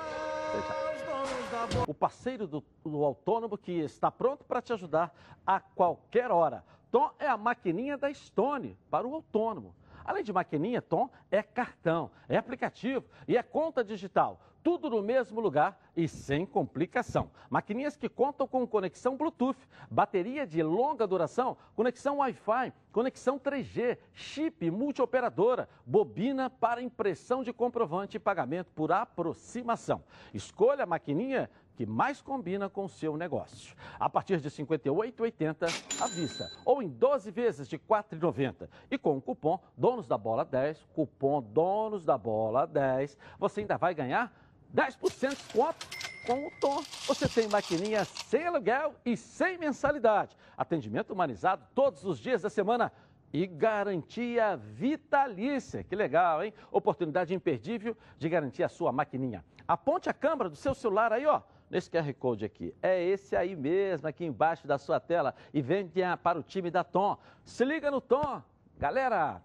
O parceiro do, do autônomo que está pronto para te ajudar a qualquer hora. Tom é a maquininha da Stone para o autônomo. Além de maquininha, Tom é cartão, é aplicativo e é conta digital. Tudo no mesmo lugar e sem complicação. Maquininhas que contam com conexão Bluetooth, bateria de longa duração, conexão Wi-Fi, conexão 3G, chip multioperadora, bobina para impressão de comprovante e pagamento por aproximação. Escolha a maquininha que mais combina com o seu negócio. A partir de R$ 58,80 à vista ou em 12 vezes de R$ 4,90. E com o cupom Donos da Bola 10, cupom Donos da Bola 10, você ainda vai ganhar 10% de desconto com o Tom. Você tem maquininha sem aluguel e sem mensalidade. Atendimento humanizado todos os dias da semana e garantia vitalícia. Que legal, hein? Oportunidade imperdível de garantir a sua maquininha. Aponte a câmera do seu celular aí, ó. Nesse QR Code aqui. É esse aí mesmo, aqui embaixo da sua tela. E venha para o time da Tom. Se liga no Tom. Galera,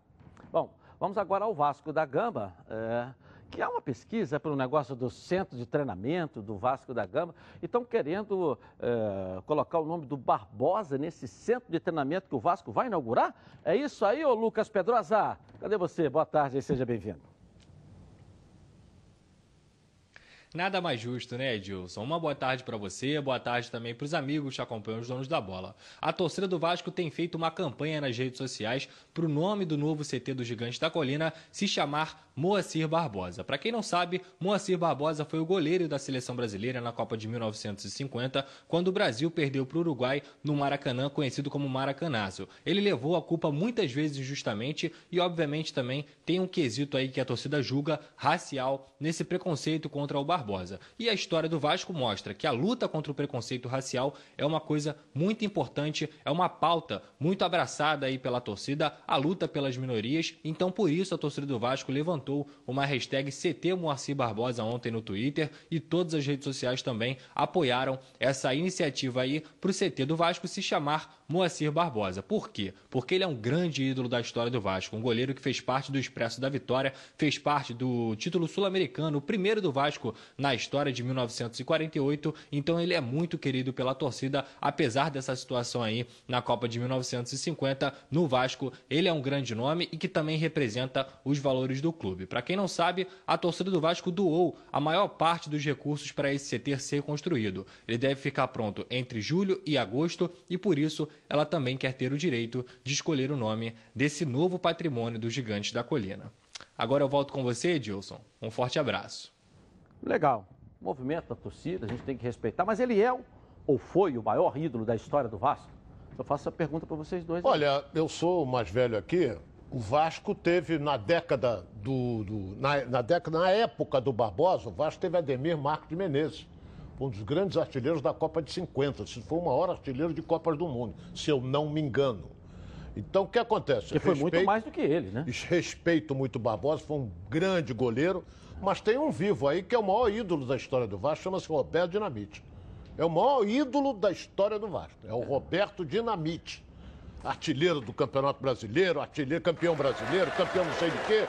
bom, vamos agora ao Vasco da Gama. É, que há uma pesquisa pelo negócio do centro de treinamento do Vasco da Gama e estão querendo é, colocar o nome do Barbosa nesse centro de treinamento que o Vasco vai inaugurar? É isso aí, ô Lucas Pedrosa? Cadê você? Boa tarde e seja bem-vindo. Nada mais justo, né, Edilson? Uma boa tarde para você, boa tarde também para os amigos que acompanham os donos da bola. A torcida do Vasco tem feito uma campanha nas redes sociais para o nome do novo CT do Gigante da Colina se chamar Moacir Barbosa. Para quem não sabe, Moacir Barbosa foi o goleiro da seleção brasileira na Copa de 1950, quando o Brasil perdeu para o Uruguai no Maracanã, conhecido como Maracanazo. Ele levou a culpa muitas vezes injustamente e, obviamente, também tem um quesito aí que a torcida julga racial nesse preconceito contra o Barbosa. E a história do Vasco mostra que a luta contra o preconceito racial é uma coisa muito importante, é uma pauta muito abraçada aí pela torcida, a luta pelas minorias. Então, por isso, a torcida do Vasco levantou uma hashtag CT Moacir Barbosa ontem no Twitter e todas as redes sociais também apoiaram essa iniciativa aí para o CT do Vasco se chamar Moacir Barbosa. Por quê? Porque ele é um grande ídolo da história do Vasco, um goleiro que fez parte do Expresso da Vitória, fez parte do título sul-americano, o primeiro do Vasco na história de 1948, então ele é muito querido pela torcida, apesar dessa situação aí na Copa de 1950 no Vasco, ele é um grande nome e que também representa os valores do clube. Para quem não sabe, a torcida do Vasco doou a maior parte dos recursos para esse CT ser construído. Ele deve ficar pronto entre julho e agosto e por isso ela também quer ter o direito de escolher o nome desse novo patrimônio dos gigantes da colina. Agora eu volto com você, Edilson. Um forte abraço. Legal. Movimento da torcida, a gente tem que respeitar, mas ele é ou foi o maior ídolo da história do Vasco? Eu faço essa pergunta para vocês dois. Olha, eu sou o mais velho aqui, O Vasco teve na década do. do- na, na década, na época do Barbosa, o Vasco teve Ademir Marcos de Menezes, um dos grandes artilheiros da Copa de 50. Se foi o maior artilheiro de Copas do Mundo, se eu não me engano. Então, o que acontece? Que foi muito Respeito- mais do que ele, né? Respeito muito o Barbosa, foi um grande goleiro, mas tem um vivo aí que é o maior ídolo da história do Vasco, chama-se Roberto Dinamite. É o maior ídolo da história do Vasco, é o Roberto Dinamite. Artilheiro do Campeonato Brasileiro, artilheiro, campeão brasileiro, campeão não sei de quê.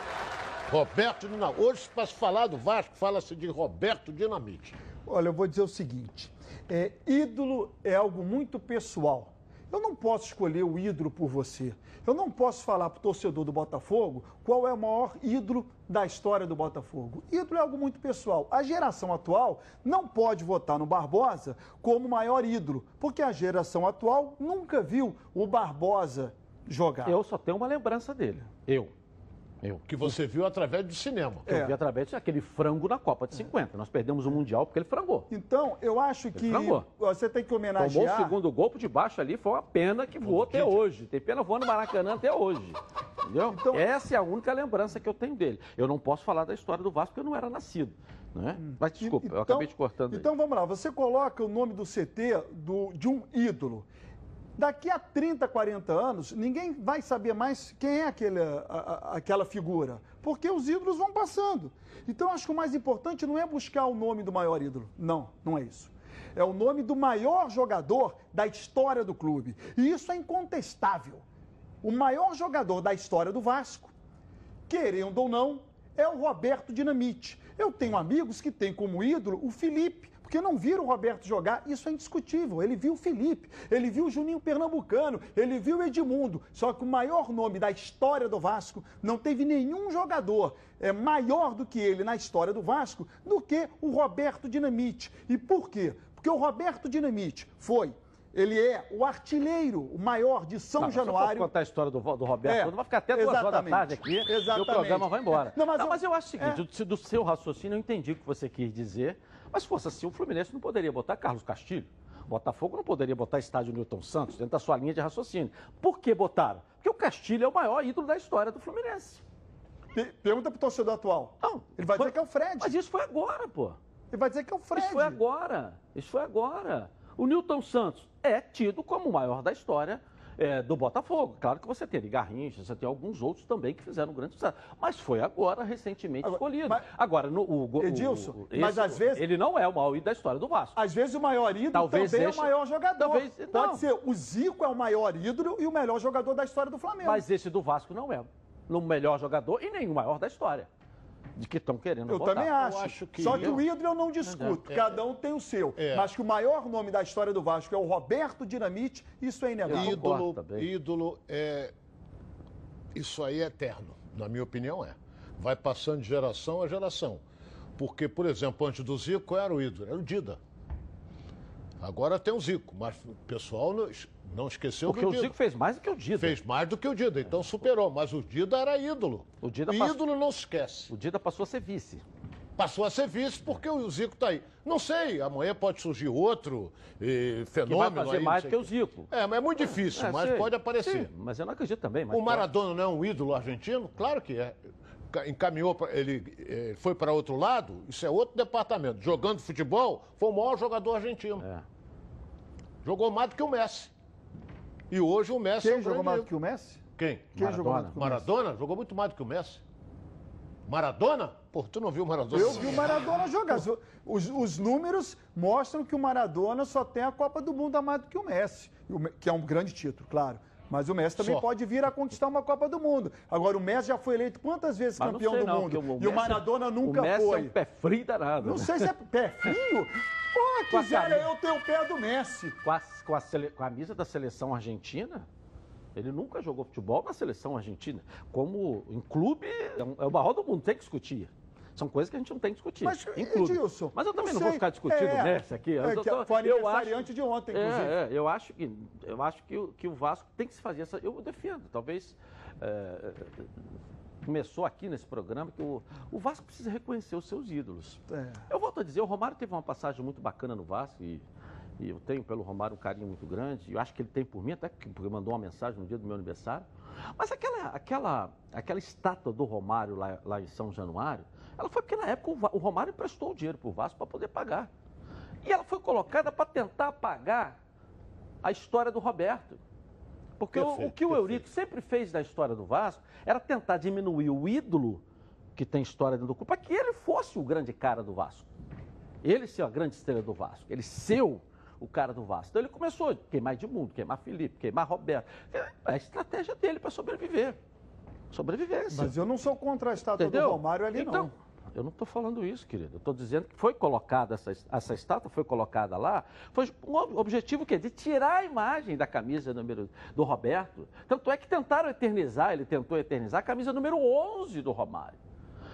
Roberto Dinamite. Hoje, para se falar do Vasco, fala-se de Roberto Dinamite. Olha, eu vou dizer o seguinte: é, ídolo é algo muito pessoal. Eu não posso escolher o ídolo por você. Eu não posso falar para o torcedor do Botafogo qual é o maior ídolo da história do Botafogo. Ídolo é algo muito pessoal. A geração atual não pode votar no Barbosa como o maior ídolo, porque a geração atual nunca viu o Barbosa jogar. Eu só tenho uma lembrança dele. Eu. Eu. Que você viu através do cinema. Que eu vi através daquele frango na Copa de 50. Nós perdemos o Mundial porque ele frangou. Então, eu acho que frangou. você tem que Tomou homenagear. o segundo gol por debaixo ali, foi uma pena que voou até hoje. Tem pena voando no Maracanã até hoje. Entendeu? Então- Essa é a única lembrança que eu tenho dele. Eu não posso falar da história do Vasco porque eu não era nascido. Né? Mas desculpa, eu acabei te cortando. aí. Então vamos lá, você coloca o nome do CT do- de um ídolo. Daqui a 30, 40 anos, ninguém vai saber mais quem é aquele, a- a- aquela figura, porque os ídolos vão passando. Então acho que o mais importante não é buscar o nome do maior ídolo. Não, não é isso. É o nome do maior jogador da história do clube. E isso é incontestável. O maior jogador da história do Vasco querendo ou não, é o Roberto Dinamite. Eu tenho amigos que têm como ídolo o Felipe, porque não viram o Roberto jogar, isso é indiscutível. Ele viu o Felipe, ele viu o Juninho Pernambucano, ele viu o Edmundo. Só que o maior nome da história do Vasco não teve nenhum jogador é, maior do que ele na história do Vasco do que o Roberto Dinamite. E por quê? Porque o Roberto Dinamite foi. Ele é o artilheiro, o maior de São Não, mas Se Januário. contar a história do, do Roberto, É, vai ficar até duas horas da exatamente. tarde aqui e o Exatamente. programa vai embora. Não, mas Não, eu- mas eu acho o seguinte, é. do, do seu raciocínio eu entendi o que você quis dizer, mas se fosse assim, o Fluminense não poderia botar Carlos Castilho. Botafogo não poderia botar estádio Newton Santos dentro da sua linha de raciocínio. Por que botaram? Porque o Castilho é o maior ídolo da história do Fluminense. Pe- Pergunta pro torcedor atual. Não, Ele vai foi- dizer que é o Fred. Mas isso foi agora, pô. Ele vai dizer que é o Fred. Isso foi agora. Isso foi agora. O Newton Santos é tido como o maior da história é, do Botafogo. Claro que você tem ali Garrincha, você tem alguns outros também que fizeram um grande sucesso. Mas foi agora, recentemente, Agora, escolhido. mas- agora, no, o, Edilson, o- mas às vezes- Ele não é o maior ídolo da história do Vasco. Às vezes o maior ídolo Talvez também é esse- o maior jogador. talvez- não. Pode ser o Zico é o maior ídolo e o melhor jogador da história do Flamengo. Mas esse do Vasco não é o melhor jogador e nem o maior da história. De que estão querendo eu botar. também acho. acho que Só que eu- o ídolo eu não discuto. É. Cada um tem o seu. É. Mas que o maior nome da história do Vasco é o Roberto Dinamite, isso é inegável. Eu Ídolo, também. ídolo é. Isso aí é eterno, na minha opinião é. Vai passando de geração a geração. Porque, por exemplo, antes do Zico, qual era o ídolo? Era o Dida. Agora tem o Zico, mas o pessoal não, esqueceu Porque do o Dida. Zico fez mais do que o Dida. Fez mais do que o Dida, então superou. Mas o Dida era ídolo. O Dida E ídolo não se esquece. O Dida passou a ser vice. Passou a ser vice porque o Zico está aí. Não sei, amanhã pode surgir outro eh, Que fenômeno vai fazer aí, mais do que o Zico. É, mas é muito difícil, É, mas sei, pode aparecer. sim, mas eu não acredito também. O pode. Maradona não é um ídolo argentino? Claro que é. Ca- Encaminhou, pra, ele eh, foi para outro lado, isso é outro departamento. Jogando futebol, foi o maior jogador argentino. É. Jogou mais do que o Messi. E hoje o Messi é Quem um jogou grande mais do que o Messi? Quem? Quem jogou mais do que o Messi? Maradona jogou muito mais do que o Messi. Maradona? Pô, tu não viu o Maradona? Eu vi o Maradona jogar. Os, os números mostram que o Maradona só tem a Copa do Mundo a mais do que o Messi, o Me- que é um grande título, claro. Mas o Messi também Só. pode vir a conquistar uma Copa do Mundo. Agora, o Messi já foi eleito quantas vezes Mas não campeão sei do não, mundo? porque e o Maradona nunca o Messi foi. é um pé frio danado. Não sei se é pé frio. Pô, quisera eu ter o pé do Messi. Com a, com a sele- com a camisa da seleção argentina, ele nunca jogou futebol na seleção argentina. Como em clube, é, é o maior do mundo, tem que discutir. São coisas que a gente não tem que discutir. Mas, clube. Edilson, Mas eu também não, sei. vou ficar discutindo É, Messi aqui. é, eu, que tô- foi aniversariante de ontem, inclusive. É, é, eu acho que, eu acho que, o, que o Vasco tem que se fazer essa. Eu defendo, talvez. é, começou aqui nesse programa que o, o Vasco precisa reconhecer os seus ídolos. É. Eu volto a dizer, o Romário teve uma passagem muito bacana no Vasco e E eu tenho pelo Romário um carinho muito grande. E eu acho que ele tem por mim, até porque mandou uma mensagem no dia do meu aniversário. Mas aquela, aquela, aquela estátua do Romário lá, lá em São Januário, ela foi porque na época o, o Romário emprestou o dinheiro para o Vasco para poder pagar. E ela foi colocada para tentar pagar a história do Roberto. Porque o- o, Perfeito, que o perfeito. Eurico sempre fez da história do Vasco era tentar diminuir o ídolo que tem história dentro do clube, para que ele fosse o grande cara do Vasco. Ele ser a grande estrela do Vasco. Ele ser o, o cara do Vasco. Então ele começou a queimar Edmundo, queimar Felipe, queimar Roberto. É a estratégia dele para sobreviver. Sobrevivência. Mas eu não sou contra a estátua Entendeu? do Romário ali, então, não. Eu não estou falando isso, querido. Eu estou dizendo que foi colocada, essa, essa estátua foi colocada lá, foi um ob- objetivo que de tirar a imagem da camisa número do Roberto. Tanto é que tentaram eternizar, ele tentou eternizar a camisa número 11 do Romário.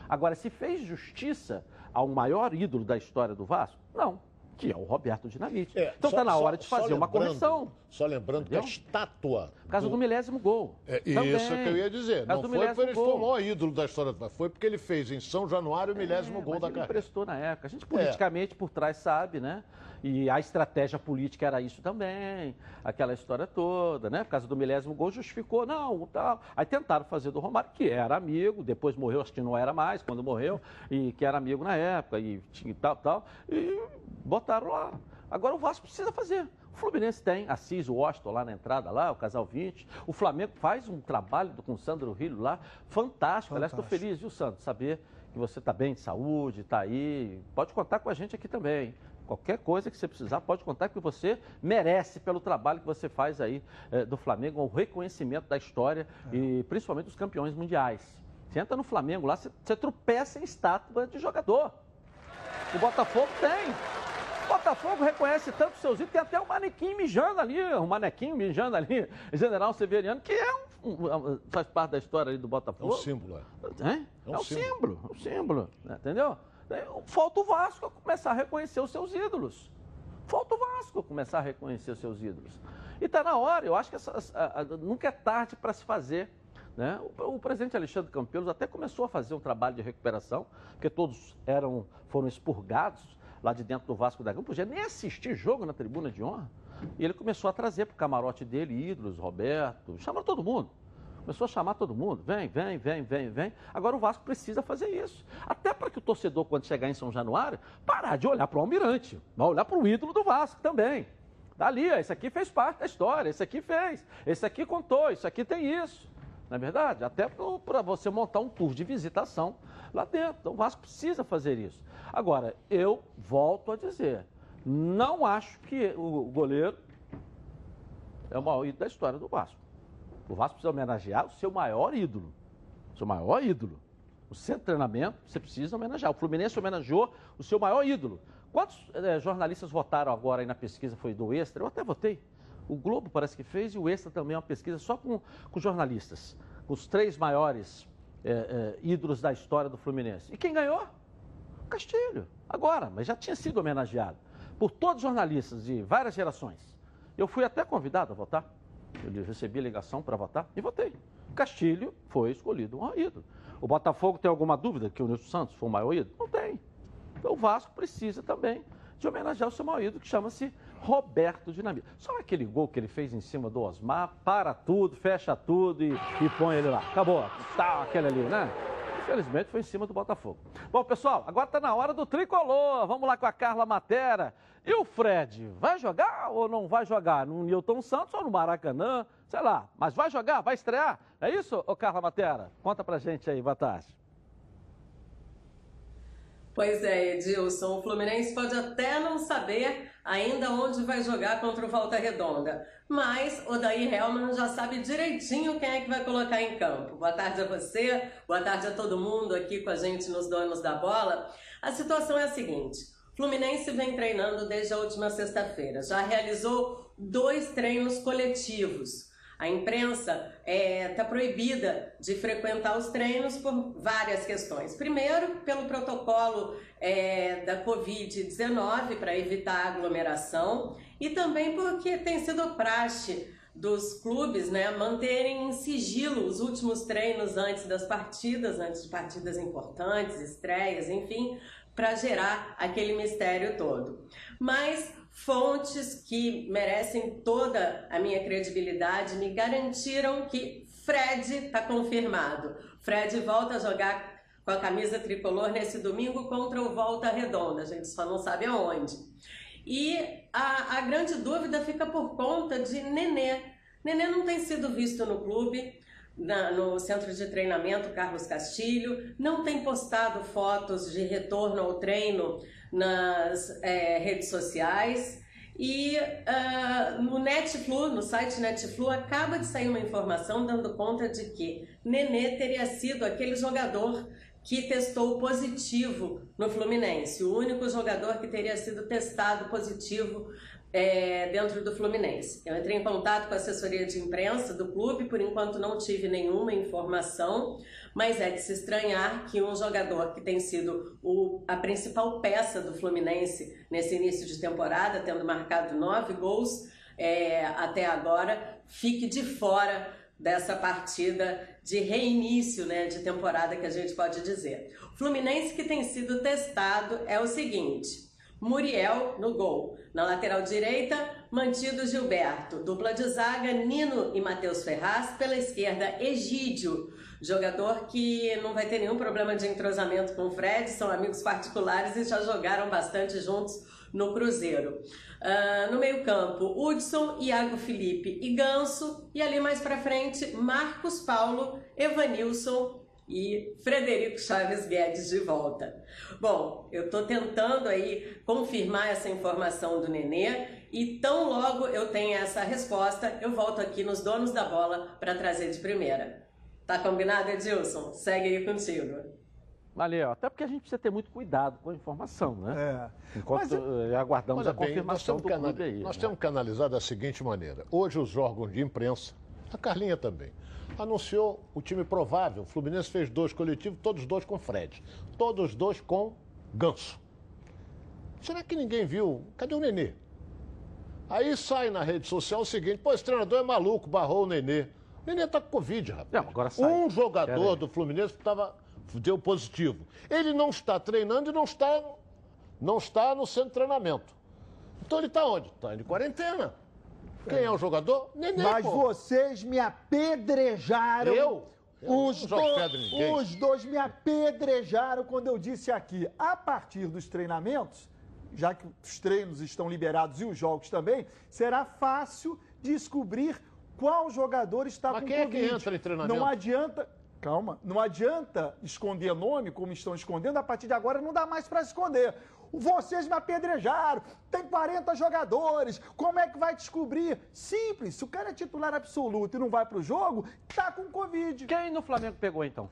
Agora, se fez justiça ao maior ídolo da história do Vasco? Não, que é o Roberto Dinamite. É, então está na só- hora de fazer uma correção. Só lembrando que a Entendeu? estátua. Por causa do, milésimo gol. É, Também. isso que eu ia dizer. Não do foi porque ele foi o gol. maior ídolo da história do. Foi porque ele fez em São Januário o milésimo É, gol mas da ele carreira. emprestou na época. A gente politicamente por trás sabe, né? E a estratégia política era isso também, aquela história toda, né? Por causa do milésimo gol justificou, não, tal. Aí tentaram fazer do Romário, que era amigo, depois morreu, acho que não era mais quando morreu, e que era amigo na época, e tinha tal, tal, e botaram lá. Agora o Vasco precisa fazer. O Fluminense tem Assis, o Washington lá na entrada, lá, o Casal 20. O Flamengo faz um trabalho com o Sandro Rilho lá, fantástico. Aliás, estou Fantástico. feliz, viu, Sandro? Saber que você está bem de saúde, está aí. Pode contar com a gente aqui também. Qualquer coisa que você precisar, pode contar que você merece pelo trabalho que você faz aí eh, do Flamengo, o reconhecimento da história e principalmente dos campeões mundiais. Você entra no Flamengo lá, você, você tropeça em estátua de jogador. O Botafogo tem. O Botafogo reconhece tanto seus ídolos, tem até um manequim mijando ali, um manequim mijando ali, General Severiano, que é um, um- faz parte da história ali do É Botafogo. um símbolo, é. É, É um é um símbolo. símbolo, é um símbolo, entendeu? Falta o Vasco começar a reconhecer os seus ídolos. Falta o Vasco começar a reconhecer os seus ídolos. E está na hora, eu acho que a- a- nunca é tarde para se fazer. Né? O, o presidente Alexandre Campelos até começou a fazer um trabalho de recuperação, porque todos eram, foram expurgados lá de dentro do Vasco da Gama, podia nem assistir jogo na tribuna de honra. E ele começou a trazer para o camarote dele ídolos, Roberto, chamando todo mundo. Começou a chamar todo mundo. Vem, vem, vem, vem, vem. Agora o Vasco precisa fazer isso. Até para que o torcedor, quando chegar em São Januário, parar de olhar para o Almirante. Vai olhar para o ídolo do Vasco também. Dali, ó, esse aqui fez parte da história, esse aqui fez, esse aqui contou, isso aqui tem isso. Não é verdade? Até para você montar um tour de visitação lá dentro. Então o Vasco precisa fazer isso. Agora, eu volto a dizer, não acho que o goleiro é o maior ídolo da história do Vasco. O Vasco precisa homenagear o seu maior ídolo. O seu maior ídolo. O de treinamento, você precisa homenagear. O Fluminense homenageou o seu maior ídolo. Quantos eh, jornalistas votaram agora aí na pesquisa? Foi do Extra? Eu até votei. O Globo parece que fez e o Extra também é uma pesquisa só com, com jornalistas. Com os três maiores eh, eh, ídolos da história do Fluminense. E quem ganhou? Castilho. Agora, mas já tinha sido homenageado por todos os jornalistas de várias gerações. Eu fui até convidado a votar. Eu recebi ligação para votar e votei. Castilho foi escolhido um ídolo. O Botafogo tem alguma dúvida que o Nilson Santos foi o maior ídolo? Não tem. Então o Vasco precisa também de homenagear o seu maior ídolo, que chama-se Roberto Dinamite. Só aquele gol que ele fez em cima do Osmar, para tudo, fecha tudo e, e põe ele lá. Acabou. Tá, aquele ali, né? Infelizmente foi em cima do Botafogo. Bom, pessoal, agora está na hora do tricolor. Vamos lá com a Carla Matera. E o Fred, vai jogar ou não vai jogar? No Newton Santos ou no Maracanã? Sei lá, mas vai jogar, vai estrear? É isso, ô Carla Matera? Conta pra gente aí, boa tarde. Pois é, Edilson, o Fluminense pode até não saber ainda onde vai jogar contra o Volta Redonda, mas o Daí Helman já sabe direitinho quem é que vai colocar em campo. Boa tarde a você, boa tarde a todo mundo aqui com a gente nos Donos da Bola. A situação é a seguinte: Fluminense vem treinando desde a última sexta-feira, já realizou dois treinos coletivos. A imprensa está proibida de frequentar os treinos por várias questões. Primeiro, pelo protocolo é, da Covid-19 para evitar aglomeração e também porque tem sido praxe dos clubes né, manterem em sigilo os últimos treinos antes das partidas, antes de partidas importantes, estreias, enfim, para gerar aquele mistério todo. Mas fontes que merecem toda a minha credibilidade me garantiram que Fred está confirmado. Fred volta a jogar com a camisa tricolor nesse domingo contra o Volta Redonda, a gente só não sabe aonde. E a, a grande dúvida fica por conta de Nenê. Nenê não tem sido visto no clube, na, no centro de treinamento Carlos Castilho, não tem postado fotos de retorno ao treino nas é, redes sociais. E uh, no Netflu, no site Netflu, acaba de sair uma informação dando conta de que Nenê teria sido aquele jogador que testou positivo no Fluminense, o único jogador que teria sido testado positivo é, dentro do Fluminense. Eu entrei em contato com a assessoria de imprensa do clube, por enquanto não tive nenhuma informação, mas é de se estranhar que um jogador que tem sido o, a principal peça do Fluminense nesse início de temporada, tendo marcado nove gols é, até agora, fique de fora dessa partida de reinício né, de temporada que a gente pode dizer. O Fluminense que tem sido testado é o seguinte: Muriel no gol. Na lateral direita, mantido Gilberto. Dupla de zaga, Nino e Matheus Ferraz. Pela esquerda, Egídio. Jogador que não vai ter nenhum problema de entrosamento com o Fred, são amigos particulares e já jogaram bastante juntos no Cruzeiro. Uh, no meio-campo, Hudson, Iago Felipe e Ganso. E ali mais para frente, Marcos Paulo, Evanilson e Frederico Chaves Guedes de volta. Bom, eu estou tentando aí confirmar essa informação do Nenê e tão logo eu tenha essa resposta, eu volto aqui nos donos da bola para trazer de primeira. Tá combinado, Edilson? Segue aí contigo. Valeu, até porque a gente precisa ter muito cuidado com a informação, né? É. Enquanto Mas, eh, aguardamos a bem, confirmação do clube aí. Nós né? temos que analisar da seguinte maneira. Hoje os órgãos de imprensa, a Carlinha também, anunciou o time provável. O Fluminense fez dois coletivos, todos dois com Fred. Todos dois com Ganso. Será que ninguém viu? Cadê o Nenê? Aí sai na rede social o seguinte: pô, esse treinador é maluco, barrou o Nenê. O Nenê tá com Covid, rapaz. Não, agora sai. Um jogador do Fluminense estava deu positivo. Ele não está treinando e não está, não está no centro de treinamento. Então ele está onde? Está em quarentena. Quem é o jogador? Nenê, Mas pô. vocês me apedrejaram. Eu? Os, do... os dois me apedrejaram quando eu disse aqui, a partir dos treinamentos, já que os treinos estão liberados e os jogos também, será fácil descobrir qual jogador está Mas com quem Covid. É que entra em treinamento? Não adianta. Calma, não adianta esconder nome como estão escondendo, a partir de agora não dá mais para esconder. Vocês me apedrejaram, tem 40 jogadores, como é que vai descobrir? Simples, se o cara é titular absoluto e não vai para o jogo, tá com Covid. Quem no Flamengo pegou então?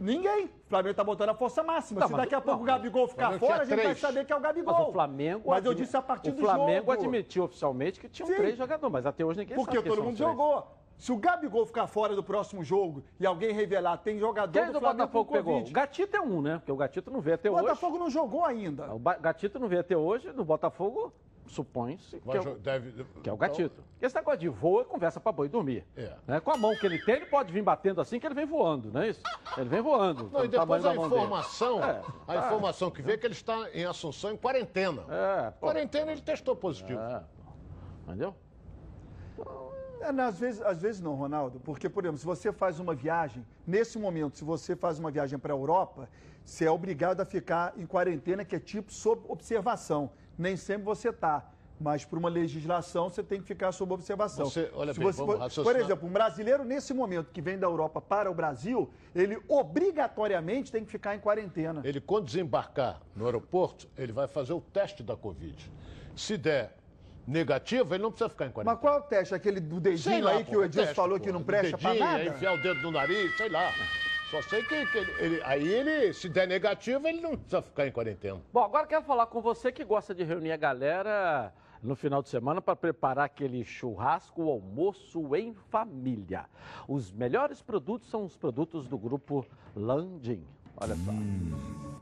Ninguém. O Flamengo tá botando a força máxima. Não, Se daqui a pouco não, o Gabigol ficar fora, a gente três. vai saber que é o Gabigol. Mas o Flamengo. Mas eu disse a partir o do jogo. O Flamengo admitiu oficialmente que tinham Sim. três jogadores, mas até hoje ninguém Porque sabe. Porque todo mundo jogou. Se o Gabigol ficar fora do próximo jogo e alguém revelar tem jogador Quem do, do Botafogo pegou? O Gatito é um, né? Porque o Gatito não vê até o hoje. O Botafogo não jogou ainda. O Gatito não vê até hoje. No Botafogo, supõe-se que, é o, deve... que é o Gatito. Então... Esse negócio de voa, conversa pra boi dormir. É. Né? Com a mão que ele tem, ele pode vir batendo assim que ele vem voando, não é isso? Ele vem voando. Não, e depois a informação, é, a tá. informação que vê é que ele está em Assunção em quarentena. É, quarentena ele testou positivo. É. Entendeu? É, às, vezes, às vezes não, Ronaldo, porque, por exemplo, se você faz uma viagem, nesse momento, se você faz uma viagem para a Europa, você é obrigado a ficar em quarentena, que é tipo sob observação. Nem sempre você está. Mas por uma legislação você tem que ficar sob observação. Você, olha Se bem, você, por, por exemplo, um brasileiro nesse momento que vem da Europa para o Brasil, ele obrigatoriamente tem que ficar em quarentena. Ele, quando desembarcar no aeroporto, ele vai fazer o teste da Covid. Se der negativo, ele não precisa ficar em quarentena. Mas qual é o teste? Aquele do dedinho lá, aí que o Edilson falou que não presta dedinho, pra nada? enfiar o dedo no nariz, sei lá. Só sei que, que ele, ele, aí ele, se der negativo, ele não precisa ficar em quarentena. Bom, agora quero falar com você que gosta de reunir a galera no final de semana para preparar aquele churrasco, almoço em família. Os melhores produtos são os produtos do grupo Landim. Olha só. Hum.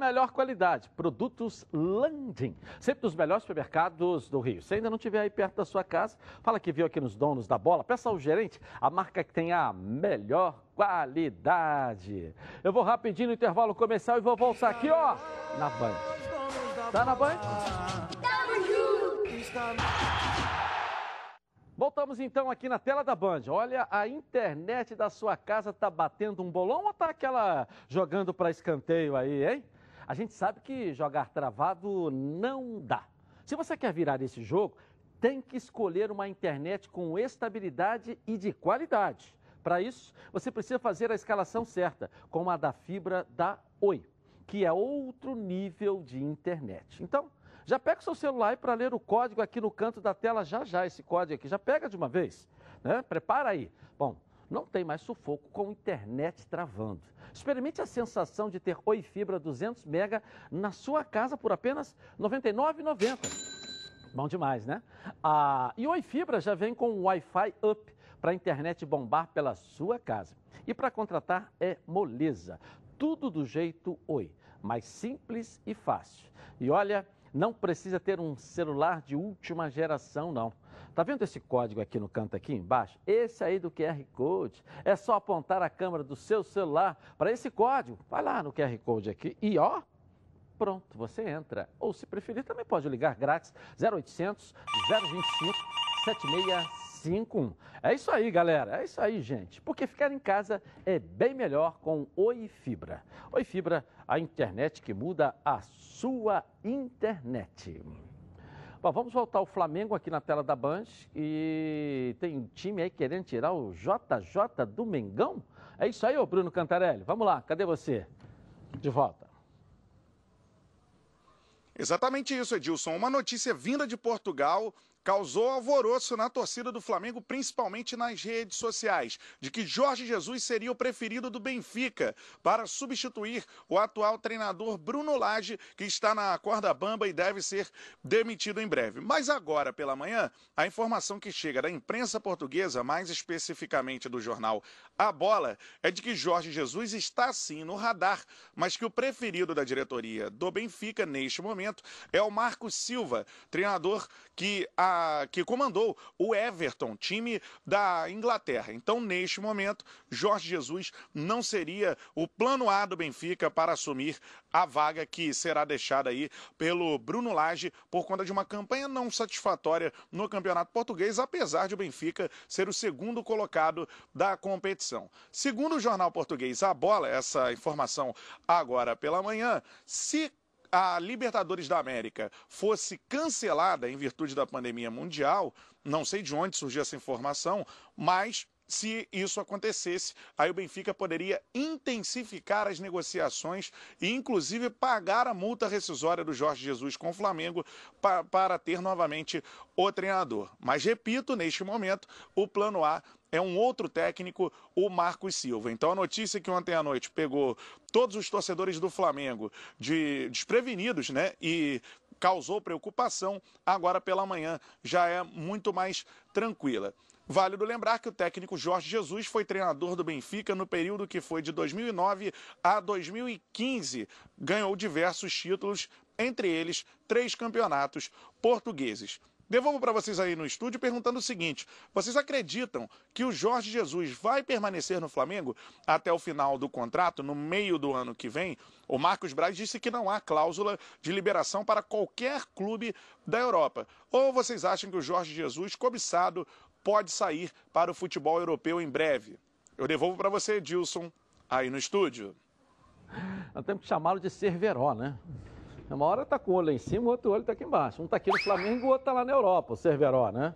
Melhor qualidade. Produtos Landim. Sempre dos melhores supermercados do Rio. Se ainda não estiver aí perto da sua casa, fala que viu aqui nos donos da bola. Peça ao gerente a marca que tem a melhor qualidade. Eu vou rapidinho no intervalo comercial e vou voltar aqui, ó, na Band. Tá na Band? Voltamos então aqui na tela da Band. Olha, a internet da sua casa tá batendo um bolão ou tá aquela jogando para escanteio aí, hein? A gente sabe que jogar travado não dá. Se você quer virar esse jogo, tem que escolher uma internet com estabilidade e de qualidade. Para isso, você precisa fazer a escalação certa, como a da fibra da Oi, que é outro nível de internet. Então, já pega o seu celular para ler o código aqui no canto da tela já já, esse código aqui. Já pega de uma vez, né? Prepara aí. Bom, não tem mais sufoco com internet travando. Experimente a sensação de ter Oi Fibra 200 mega na sua casa por apenas R$ 99,90. Bom demais, né? A e Oi Fibra já vem com Wi-Fi Up para a internet bombar pela sua casa. E para contratar é moleza. Tudo do jeito Oi, mais simples e fácil. E olha, não precisa ter um celular de última geração, não. Tá vendo esse código aqui no canto aqui embaixo? Esse aí do QR Code. É só apontar a câmera do seu celular para esse código. Vai lá no QR Code aqui e ó, pronto, você entra. Ou se preferir, também pode ligar grátis 0800 025 7651. É isso aí, galera. É isso aí, gente. Porque ficar em casa é bem melhor com Oi Fibra. Oi Fibra, a internet que muda a sua internet. Bom, vamos voltar ao Flamengo aqui na tela da Band. E tem um time aí querendo tirar o JJ do Mengão? É isso aí, ô Bruno Cantarelli. Vamos lá, cadê você? De volta. Exatamente isso, Edilson. Uma notícia vinda de Portugal causou alvoroço na torcida do Flamengo, principalmente nas redes sociais, de que Jorge Jesus seria o preferido do Benfica para substituir o atual treinador Bruno Lage, que está na corda bamba e deve ser demitido em breve. Mas agora pela manhã, a informação que chega da imprensa portuguesa, mais especificamente do jornal A Bola, é de que Jorge Jesus está sim no radar, mas que o preferido da diretoria do Benfica neste momento é o Marcos Silva, treinador que a que comandou o Everton, time da Inglaterra. Então, neste momento, Jorge Jesus não seria o plano A do Benfica para assumir a vaga que será deixada aí pelo Bruno Lage por conta de uma campanha não satisfatória no Campeonato Português, apesar de o Benfica ser o segundo colocado da competição. Segundo o jornal português A Bola, essa informação agora pela manhã, se a Libertadores da América fosse cancelada em virtude da pandemia mundial, não sei de onde surgiu essa informação, mas se isso acontecesse, aí o Benfica poderia intensificar as negociações e, inclusive, pagar a multa rescisória do Jorge Jesus com o Flamengo para, para ter novamente o treinador. Mas, repito, neste momento, o plano A é um outro técnico, o Marcos Silva. Então a notícia que ontem à noite pegou todos os torcedores do Flamengo de desprevenidos, né? E causou preocupação, agora pela manhã já é muito mais tranquila. Válido lembrar que o técnico Jorge Jesus foi treinador do Benfica no período que foi de 2009 a 2015. Ganhou diversos títulos, entre eles três campeonatos portugueses. Devolvo para vocês aí no estúdio perguntando o seguinte: vocês acreditam que o Jorge Jesus vai permanecer no Flamengo até o final do contrato, no meio do ano que vem? O Marcos Braz disse que não há cláusula de liberação para qualquer clube da Europa. Ou vocês acham que o Jorge Jesus, cobiçado, pode sair para o futebol europeu em breve? Eu devolvo para você, Edilson, aí no estúdio. Nós temos que chamá-lo de Cerveró, né? Uma hora tá com o olho lá em cima, o outro olho tá aqui embaixo. Um tá aqui no Flamengo, o outro tá lá na Europa, o Cerveró, né?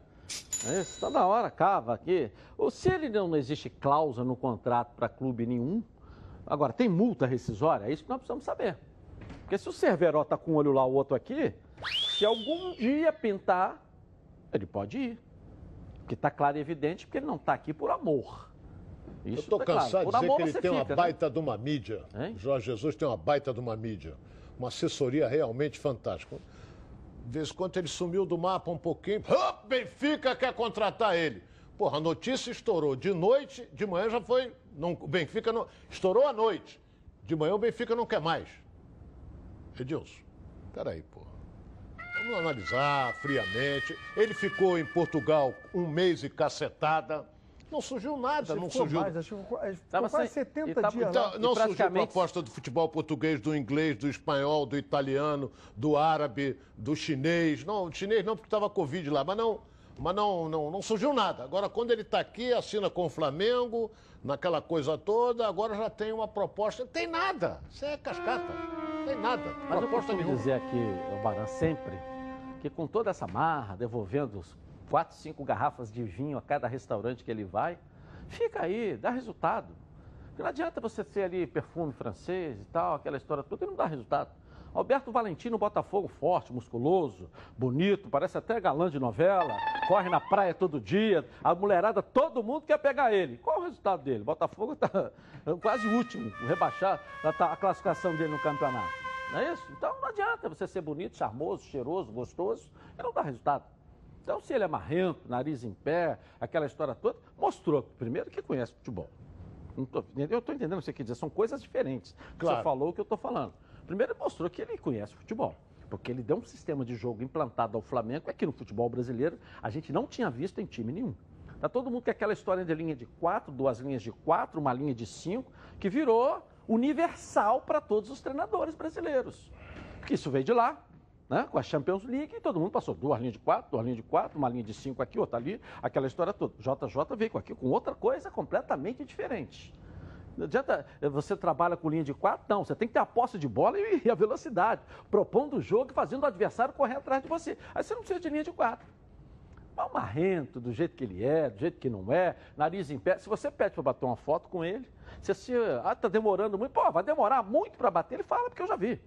É isso, tá da hora, cava aqui. Ou se ele não existe cláusula no contrato para clube nenhum, agora tem multa rescisória, é isso que nós precisamos saber. Porque se o Cerveró tá com um olho lá, o outro aqui, se algum dia pintar, ele pode ir. Porque tá claro e evidente que ele não tá aqui por amor. Isso Eu tô tá cansado claro. de dizer que ele tem fica, uma né? baita de uma mídia. Hein? Jorge Jesus tem uma baita de uma mídia. Uma assessoria realmente fantástica. De vez em quando ele sumiu do mapa um pouquinho. Benfica quer contratar ele. Porra, a notícia estourou de noite, de manhã já foi. Não, o Benfica não. Estourou à noite. De manhã o Benfica não quer mais. Edilson, peraí, porra. Vamos analisar friamente. Ele ficou em Portugal um mês e cacetada. Não surgiu nada, não surgiu. Mais, acho que ficou, ficou quase sem- 70 e tava- dias Então, lá. não surgiu praticamente- proposta do futebol português, do inglês, do espanhol, do italiano, do árabe, do chinês. Não, do chinês não, porque estava Covid lá, mas não, mas não, não, não surgiu nada. Agora, quando ele está aqui, assina com o Flamengo, naquela coisa toda, agora já tem uma proposta. Tem nada. Isso é cascata. Tem nada. Mas eu proposta costumo nenhuma. dizer aqui, o Baran, sempre, que com toda essa marra, devolvendo os quatro, cinco garrafas de vinho a cada restaurante que ele vai, fica aí, dá resultado. Porque não adianta você ser ali perfume francês e tal, aquela história toda, e não dá resultado. Alberto Valentim no Botafogo, forte, musculoso, bonito, parece até galã de novela, corre na praia todo dia, a mulherada, todo mundo quer pegar ele. Qual o resultado dele? Botafogo está quase último, rebaixar a a classificação dele no campeonato. Não é isso? Então não adianta você ser bonito, charmoso, cheiroso, gostoso, e não dá resultado. Então, se ele é marrento, nariz em pé, aquela história toda, mostrou, primeiro, que conhece futebol. Tô- eu estou entendendo o que você quer dizer, são coisas diferentes. Claro. Você falou o que eu estou falando. Primeiro, ele mostrou que ele conhece futebol. Porque ele deu um sistema de jogo implantado ao Flamengo, que aqui no futebol brasileiro a gente não tinha visto em time nenhum. Tá todo mundo com aquela história de linha de quatro, duas linhas de quatro, uma linha de cinco, que virou universal para todos os treinadores brasileiros. Porque isso veio de lá, né? com a Champions League, e todo mundo passou duas linhas de quatro, duas linhas de quatro, uma linha de cinco aqui, outra ali, aquela história toda. JJ veio com aqui com outra coisa completamente diferente. Não adianta, eh, você trabalha com linha de quatro, não, você tem que ter a posse de bola e, a velocidade, propondo o jogo e fazendo o adversário correr atrás de você. Aí você não precisa de linha de quatro. Mas o marrento, do jeito que ele é, do jeito que não é, nariz em pé. Se você pede para bater uma foto com ele, se você, ah, tá demorando muito, pô, vai demorar muito para bater, ele fala, porque eu já vi.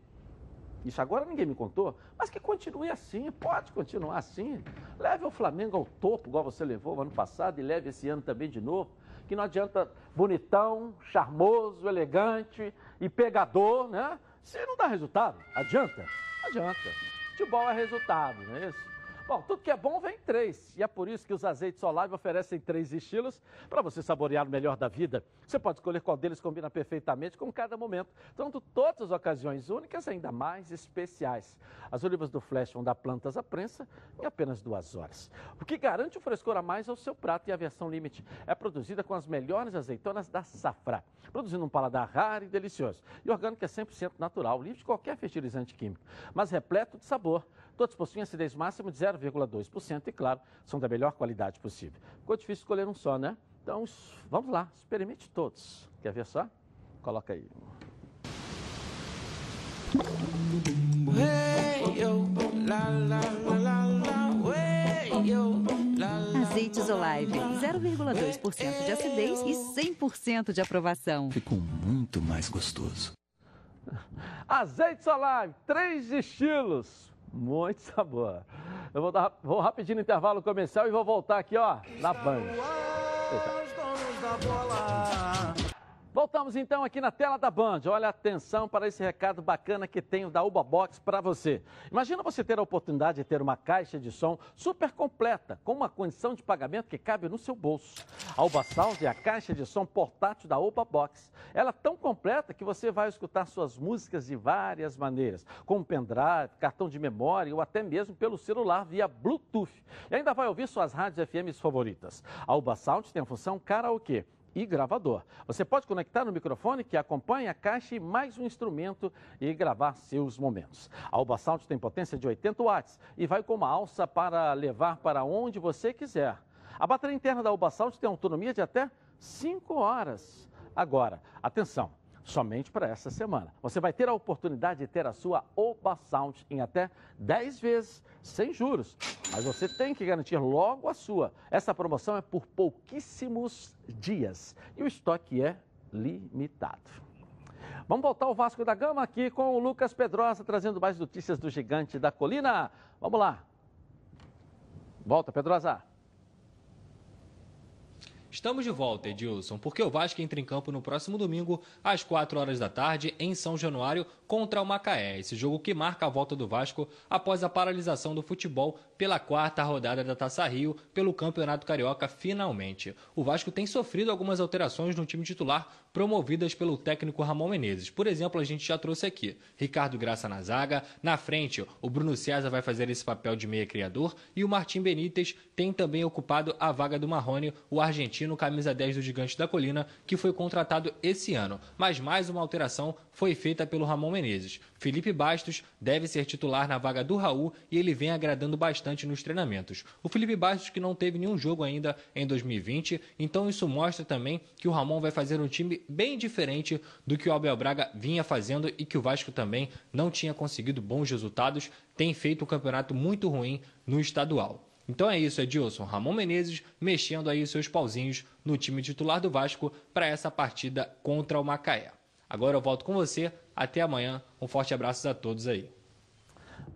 Isso agora ninguém me contou, mas que continue assim, pode continuar assim. Leve o Flamengo ao topo, igual você levou ano passado, e leve esse ano também de novo. Que não adianta bonitão, charmoso, elegante e pegador, né? Se não dá resultado, adianta? Adianta. Futebol é resultado, não é isso? Bom, tudo que é bom vem em três. E é por isso que os azeites Olive oferecem três estilos para você saborear o melhor da vida. Você pode escolher qual deles combina perfeitamente com cada momento. Tornando todas as ocasiões únicas ainda mais especiais. As olivas do Flash vão dar plantas à prensa em apenas duas horas. O que garante o frescor a mais ao seu prato e a versão Limite é produzida com as melhores azeitonas da Safra, produzindo um paladar raro e delicioso. E orgânico é 100% natural, livre de qualquer fertilizante químico, mas repleto de sabor. Todos possuem acidez máxima de 0,2% e, claro, são da melhor qualidade possível. Ficou difícil escolher um só, né? Então, vamos lá, experimente todos. Quer ver só? Coloca aí. Azeites Olive, 0,2% de acidez e 100% de aprovação. Ficou muito mais gostoso. Azeite Solar, três estilos. Muito sabor. Eu vou, dar, vou rapidinho no intervalo comercial e vou voltar aqui, ó, na Band. Voltamos então aqui na tela da Band. Olha atenção para esse recado bacana que tenho da Uba Box para você. Imagina você ter a oportunidade de ter uma caixa de som super completa, com uma condição de pagamento que cabe no seu bolso. A Uba Sound é a caixa de som portátil da Uba Box. Ela é tão completa que você vai escutar suas músicas de várias maneiras, como pendrive, cartão de memória ou até mesmo pelo celular via Bluetooth. E ainda vai ouvir suas rádios FMs favoritas. A Uba Sound tem a função karaokê e gravador. Você pode conectar no microfone que acompanha a caixa e mais um instrumento e gravar seus momentos. A Alba Sound tem potência de 80 watts e vai com uma alça para levar para onde você quiser. A bateria interna da Alba Sound tem autonomia de até 5 horas. Agora, atenção! Somente para essa semana. Você vai ter a oportunidade de ter a sua Oba Sound em até 10 vezes, sem juros. Mas você tem que garantir logo a sua. Essa promoção é por pouquíssimos dias e o estoque é limitado. Vamos voltar ao Vasco da Gama aqui com o Lucas Pedrosa trazendo mais notícias do gigante da colina. Vamos lá. Volta, Pedrosa. Estamos de volta, Edilson, porque o Vasco entra em campo no próximo domingo, às 4 horas da tarde, em São Januário, contra o Macaé. Esse jogo que marca a volta do Vasco após a paralisação do futebol pela quarta rodada da Taça Rio pelo Campeonato Carioca, finalmente. O Vasco tem sofrido algumas alterações no time titular promovidas pelo técnico Ramon Menezes. Por exemplo, a gente já trouxe aqui Ricardo Graça na zaga, na frente o Bruno César vai fazer esse papel de meia criador e o Martim Benítez tem também ocupado a vaga do Marrone, o argentino camisa 10 do Gigante da Colina, que foi contratado esse ano. Mas mais uma alteração foi feita pelo Ramon Menezes. Felipe Bastos deve ser titular na vaga do Raul e ele vem agradando bastante nos treinamentos. O Felipe Bastos que não teve nenhum jogo ainda em 2020, então isso mostra também que o Ramon vai fazer um time bem diferente do que o Abel Braga vinha fazendo e que o Vasco também não tinha conseguido bons resultados, tem feito um campeonato muito ruim no estadual. Então é isso, Edilson. Ramon Menezes mexendo aí seus pauzinhos no time titular do Vasco para essa partida contra o Macaé. Agora eu volto com você. Até amanhã. Um forte abraço a todos aí.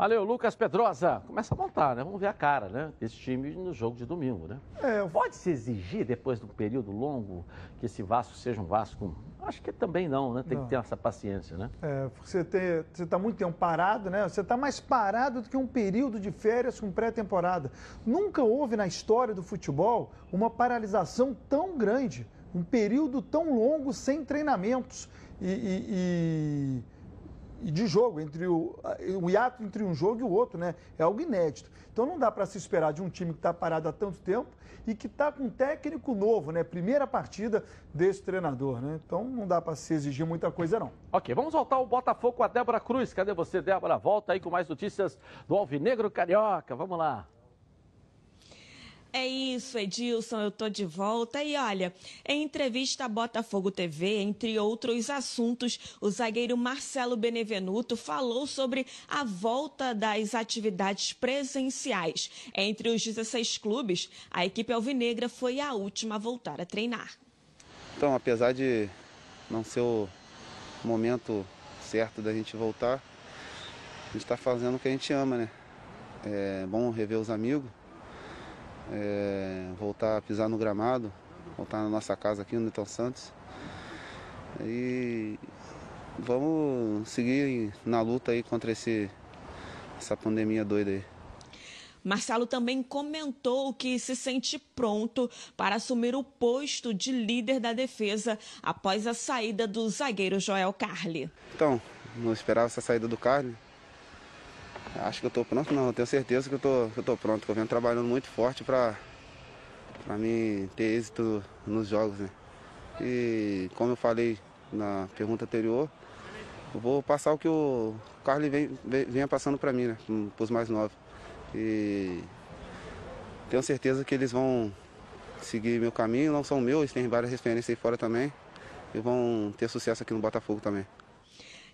Valeu, Lucas Pedrosa. Começa a montar, né? Vamos ver a cara, né? Esse time no jogo de domingo, né? É, pode se exigir, depois de um período longo, que esse Vasco seja um Vasco. Acho que também não, né? Tem não. que ter essa paciência, né? É, você está muito tempo parado, né? Você está mais parado do que um período de férias com pré-temporada. Nunca houve na história do futebol uma paralisação tão grande, um período tão longo sem treinamentos e, e, e de jogo, entre o, hiato entre um jogo e o outro, né? É algo inédito. Então não dá para se esperar de um time que está parado há tanto tempo e que está com um técnico novo, né? Primeira partida desse treinador, né? Então não dá para se exigir muita coisa, não. Ok, vamos voltar ao Botafogo com a Débora Cruz. Cadê você, Débora? Volta aí com mais notícias do Alvinegro Carioca. Vamos lá. É isso, Edilson, eu tô de volta. E olha, em entrevista à Botafogo TV, entre outros assuntos, o zagueiro Marcelo Benevenuto falou sobre a volta das atividades presenciais. Entre os 16 clubes, a equipe alvinegra foi a última a voltar a treinar. Então, apesar de não ser o momento certo da gente voltar, a gente está fazendo o que a gente ama, né? É bom rever os amigos é, voltar a pisar no gramado, voltar na nossa casa aqui no Newton Santos. E vamos seguir na luta aí contra esse, essa pandemia doida aí. Marcelo também comentou que se sente pronto para assumir o posto de líder da defesa após a saída do zagueiro Joel Carli. Então, não esperava essa saída do Carli. Acho que eu estou pronto, não. Eu tenho certeza que eu estou pronto. Que eu venho trabalhando muito forte para mim ter êxito nos jogos. Né? E como eu falei na pergunta anterior, eu vou passar o que o Carlos vem, venha passando para mim, né? para os mais novos. E tenho certeza que eles vão seguir meu caminho, não são meus, tem várias referências aí fora também. E vão ter sucesso aqui no Botafogo também.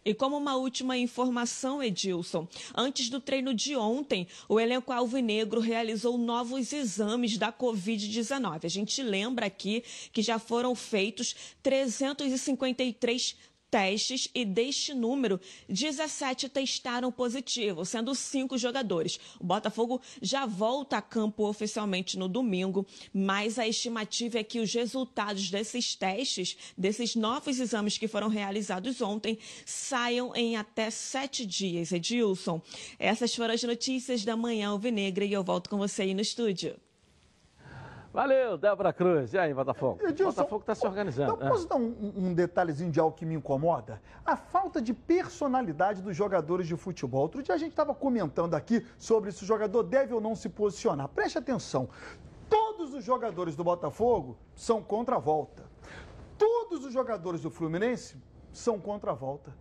E como uma última informação, Edilson, antes do treino de ontem, o elenco alvinegro realizou novos exames da Covid-19. A gente lembra aqui que já foram feitos 353 testes e deste número, 17 testaram positivo, sendo cinco jogadores. O Botafogo já volta a campo oficialmente no domingo, mas a estimativa é que os resultados desses testes, desses novos exames que foram realizados ontem, saiam em até sete dias. Edilson, essas foram as notícias da manhã alvinegra e eu volto com você aí no estúdio. Valeu, Débora Cruz. E aí, Botafogo? O Botafogo está se organizando. Então, posso dar um, um, detalhezinho de algo que me incomoda? A falta de personalidade dos jogadores de futebol. Outro dia a gente estava comentando aqui sobre se o jogador deve ou não se posicionar. Preste atenção. Todos os jogadores do Botafogo são contra a volta. Todos os jogadores do Fluminense são contra a volta.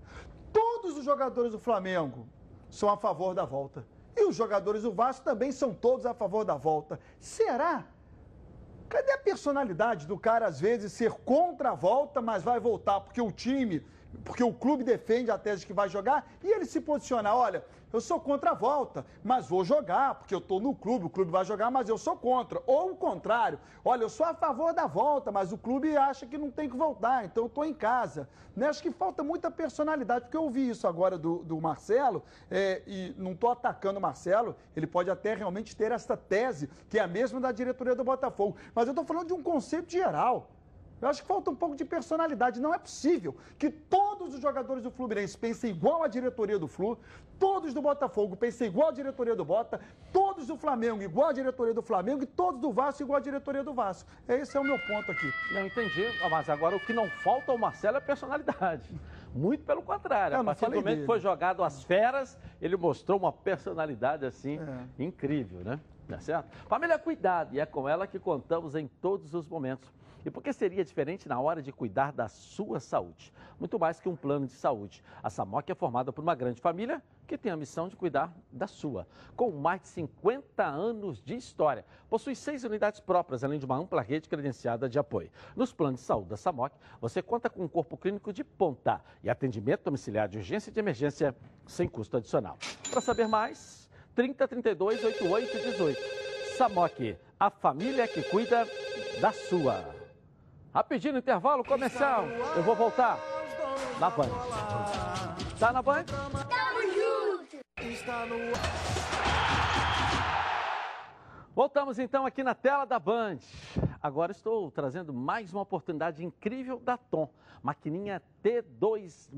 Todos os jogadores do Flamengo são a favor da volta. E os jogadores do Vasco também são todos a favor da volta. Será Cadê a personalidade do cara, às vezes, ser contra a volta, mas vai voltar? Porque o time porque o clube defende a tese que vai jogar, e ele se posiciona, olha, eu sou contra a volta, mas vou jogar, porque eu estou no clube, o clube vai jogar, mas eu sou contra. Ou o contrário, olha, eu sou a favor da volta, mas o clube acha que não tem que voltar, então eu estou em casa. Né? Acho que falta muita personalidade, porque eu ouvi isso agora do, do Marcelo, é, e não estou atacando o Marcelo, ele pode até realmente ter essa tese, que é a mesma da diretoria do Botafogo, mas eu estou falando de um conceito geral. Eu acho que falta um pouco de personalidade. Não é possível que todos os jogadores do Fluminense pensem igual a diretoria do Flu, todos do Botafogo pensem igual a diretoria do Bota, todos do Flamengo igual a diretoria do Flamengo e todos do Vasco igual a diretoria do Vasco. Esse é o meu ponto aqui. Não entendi, mas agora o que não falta ao Marcelo é personalidade. Muito pelo contrário. A partir do momento que foi jogado às feras, ele mostrou uma personalidade assim É. incrível, né? Tá certo? Família, cuidado, e é com ela que contamos em todos os momentos. E por que seria diferente na hora de cuidar da sua saúde? Muito mais que um plano de saúde. A Samok é formada por uma grande família que tem a missão de cuidar da sua. Com mais de 50 anos de história, possui seis unidades próprias, além de uma ampla rede credenciada de apoio. Nos planos de saúde da Samok, você conta com um corpo clínico de ponta e atendimento domiciliar de urgência e de emergência sem custo adicional. Para saber mais, 30 32 88 18. Samok, a família que cuida da sua. Rapidinho intervalo comercial. Eu vou voltar na Band. Tá na Band? Está no Voltamos então aqui na tela da Band. Agora estou trazendo mais uma oportunidade incrível da Tom. Maquininha T2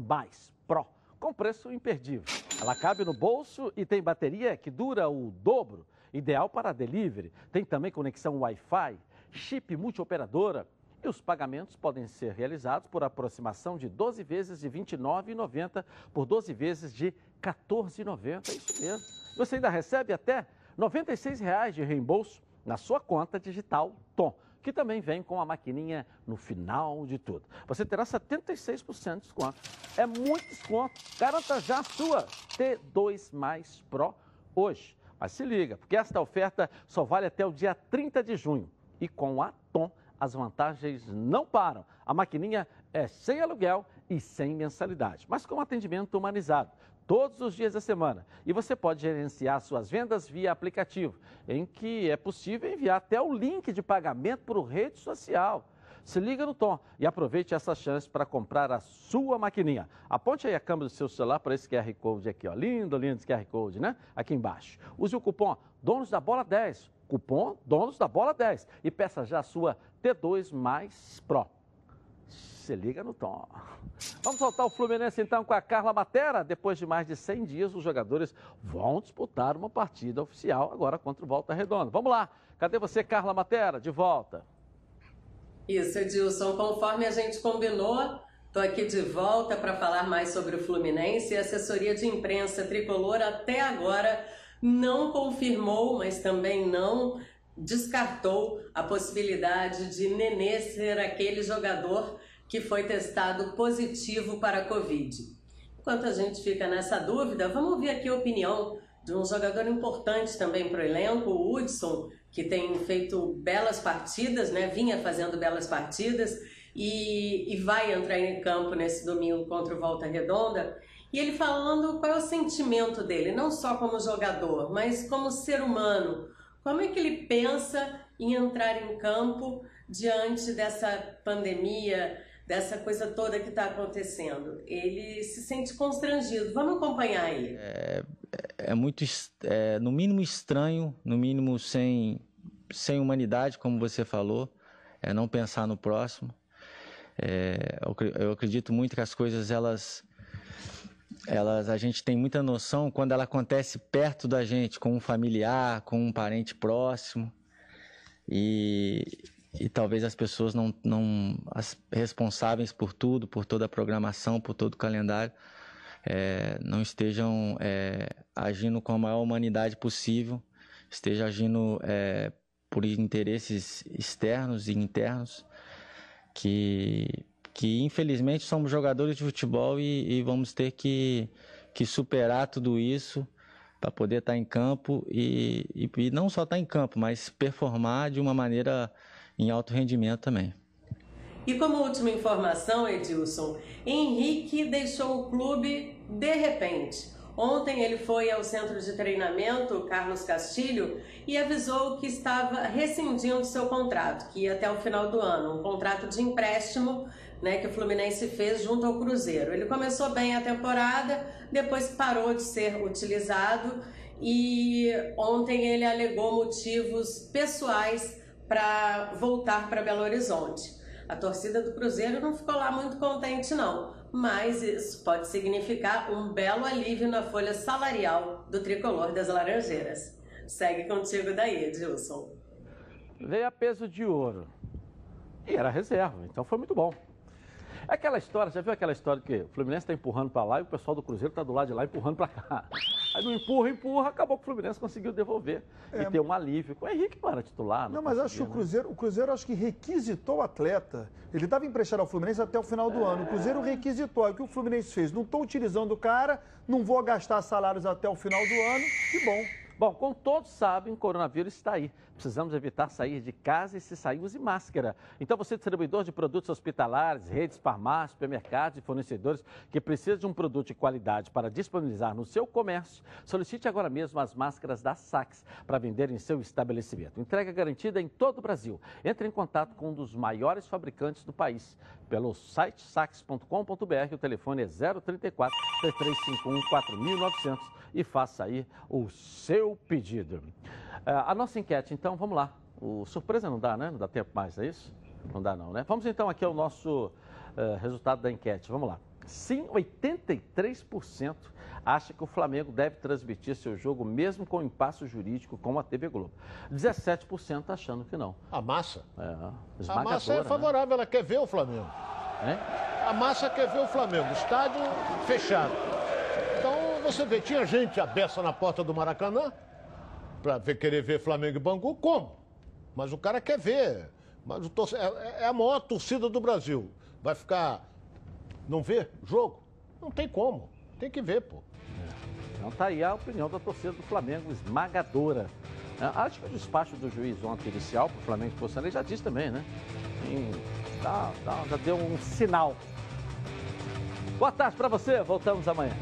Pro, com preço imperdível. Ela cabe no bolso e tem bateria que dura o dobro, ideal para delivery. Tem também conexão Wi-Fi, chip multioperadora. E os pagamentos podem ser realizados por aproximação de 12 vezes de R$ 29,90 por 12 vezes de R$ 14,90. É isso mesmo. Você ainda recebe até 96 reais de reembolso na sua conta digital Tom, que também vem com a maquininha no final de tudo. Você terá 76% de desconto. É muito desconto. Garanta já a sua T2 Mais Pro hoje. Mas se liga, porque esta oferta só vale até o dia 30 de junho. E com a Tom, as vantagens não param. A maquininha é sem aluguel e sem mensalidade, mas com atendimento humanizado todos os dias da semana. E você pode gerenciar suas vendas via aplicativo, em que é possível enviar até o link de pagamento por rede social. Se liga no Tom e aproveite essa chance para comprar a sua maquininha. Aponte aí a câmera do seu celular para esse QR Code aqui, ó. Lindo, lindo esse QR Code, né? Aqui embaixo. Use o cupom Donos da Bola 10. Cupom Donos da Bola 10. E peça já a sua T2 Mais Pro. Se liga no tom. Vamos soltar o Fluminense então com a Carla Matera. Depois de mais de 100 dias, os jogadores vão disputar uma partida oficial agora contra o Volta Redonda. Vamos lá. Cadê você, Carla Matera? De volta. Isso, Edilson, conforme a gente combinou, estou aqui de volta para falar mais sobre o Fluminense. A assessoria de imprensa tricolor até agora não confirmou, mas também não descartou a possibilidade de Nenê ser aquele jogador que foi testado positivo para a Covid. Enquanto a gente fica nessa dúvida, vamos ouvir aqui a opinião de um jogador importante também para o elenco, o Hudson, que tem feito belas partidas, né? vinha fazendo belas partidas e, e vai entrar em campo nesse domingo contra o Volta Redonda. E ele falando qual é o sentimento dele, não só como jogador, mas como ser humano. Como é que ele pensa em entrar em campo diante dessa pandemia, dessa coisa toda que está acontecendo? Ele se sente constrangido. Vamos acompanhar aí. É, é muito, es- é, no mínimo estranho, no mínimo sem, sem humanidade, como você falou, é não pensar no próximo. É, eu, eu acredito muito que as coisas elas elas a gente tem muita noção quando ela acontece perto da gente, com um familiar, com um parente próximo. E, e talvez as pessoas não, não as responsáveis por tudo, por toda a programação, por todo o calendário, eh, não estejam eh, agindo com a maior humanidade possível, esteja agindo eh, por interesses externos e internos que que infelizmente somos jogadores de futebol e, e vamos ter que, que superar tudo isso para poder estar em campo e, e, e não só estar em campo, mas performar de uma maneira em alto rendimento também. E como última informação, Edilson, Henrique deixou o clube de repente. Ontem ele foi ao centro de treinamento Carlos Castilho e avisou que estava rescindindo seu contrato, que ia até o final do ano, um contrato de empréstimo né, que o Fluminense fez junto ao Cruzeiro. Ele começou bem a temporada, depois parou de ser utilizado e ontem ele alegou motivos pessoais para voltar para Belo Horizonte. A torcida do Cruzeiro não ficou lá muito contente, não, mas isso pode significar um belo alívio na folha salarial do tricolor das Laranjeiras. Segue contigo daí, Edilson. Veio a peso de ouro. E era reserva, então foi muito bom. Aquela história, já viu aquela história que o Fluminense está empurrando para lá e o pessoal do Cruzeiro está do lado de lá empurrando para cá. Aí não empurra, empurra, acabou que o Fluminense conseguiu devolver é, e ter um alívio. O Henrique não era titular. Não, não mas acho que o né? Cruzeiro, o Cruzeiro acho que requisitou o atleta. Ele estava emprestado ao Fluminense até o final do é... ano. O Cruzeiro requisitou. Aí o que o Fluminense fez? Não estou utilizando o cara, não vou gastar salários até o final do ano. Que bom. Bom, como todos sabem, o coronavírus está aí. Precisamos evitar sair de casa e se sair, use máscara. Então, você, distribuidor de produtos hospitalares, redes, farmácias, supermercados e fornecedores que precisa de um produto de qualidade para disponibilizar no seu comércio, solicite agora mesmo as máscaras da Sax para vender em seu estabelecimento. Entrega garantida em todo o Brasil. Entre em contato com um dos maiores fabricantes do país pelo site sax.com.br. O telefone é 034 3351 4900 e faça aí o seu pedido. É, a nossa enquete, então, vamos lá. O surpresa não dá, né? Não dá tempo mais, é isso? Não dá não, né? Vamos então aqui ao nosso uh, resultado da enquete. Vamos lá. Sim, 83% acha que o Flamengo deve transmitir seu jogo mesmo com impasse jurídico com a TV Globo. 17% achando que não. A massa? É, a massa é né? favorável, né? ela quer ver o Flamengo. É? A massa quer ver o Flamengo. Estádio fechado você vê, tinha gente abessa na porta do Maracanã para querer ver Flamengo e Bangu, como? Mas o cara quer ver. Mas o torce... é, é a maior torcida do Brasil. Vai ficar. Não vê jogo? Não tem como. Tem que ver, pô. É. Então tá aí a opinião da torcida do Flamengo, esmagadora. É, acho que o despacho do juiz ontem inicial para o Flamengo e Bolsonaro já disse também, né? E, tá, tá, já deu um sinal. Boa tarde para você, voltamos amanhã.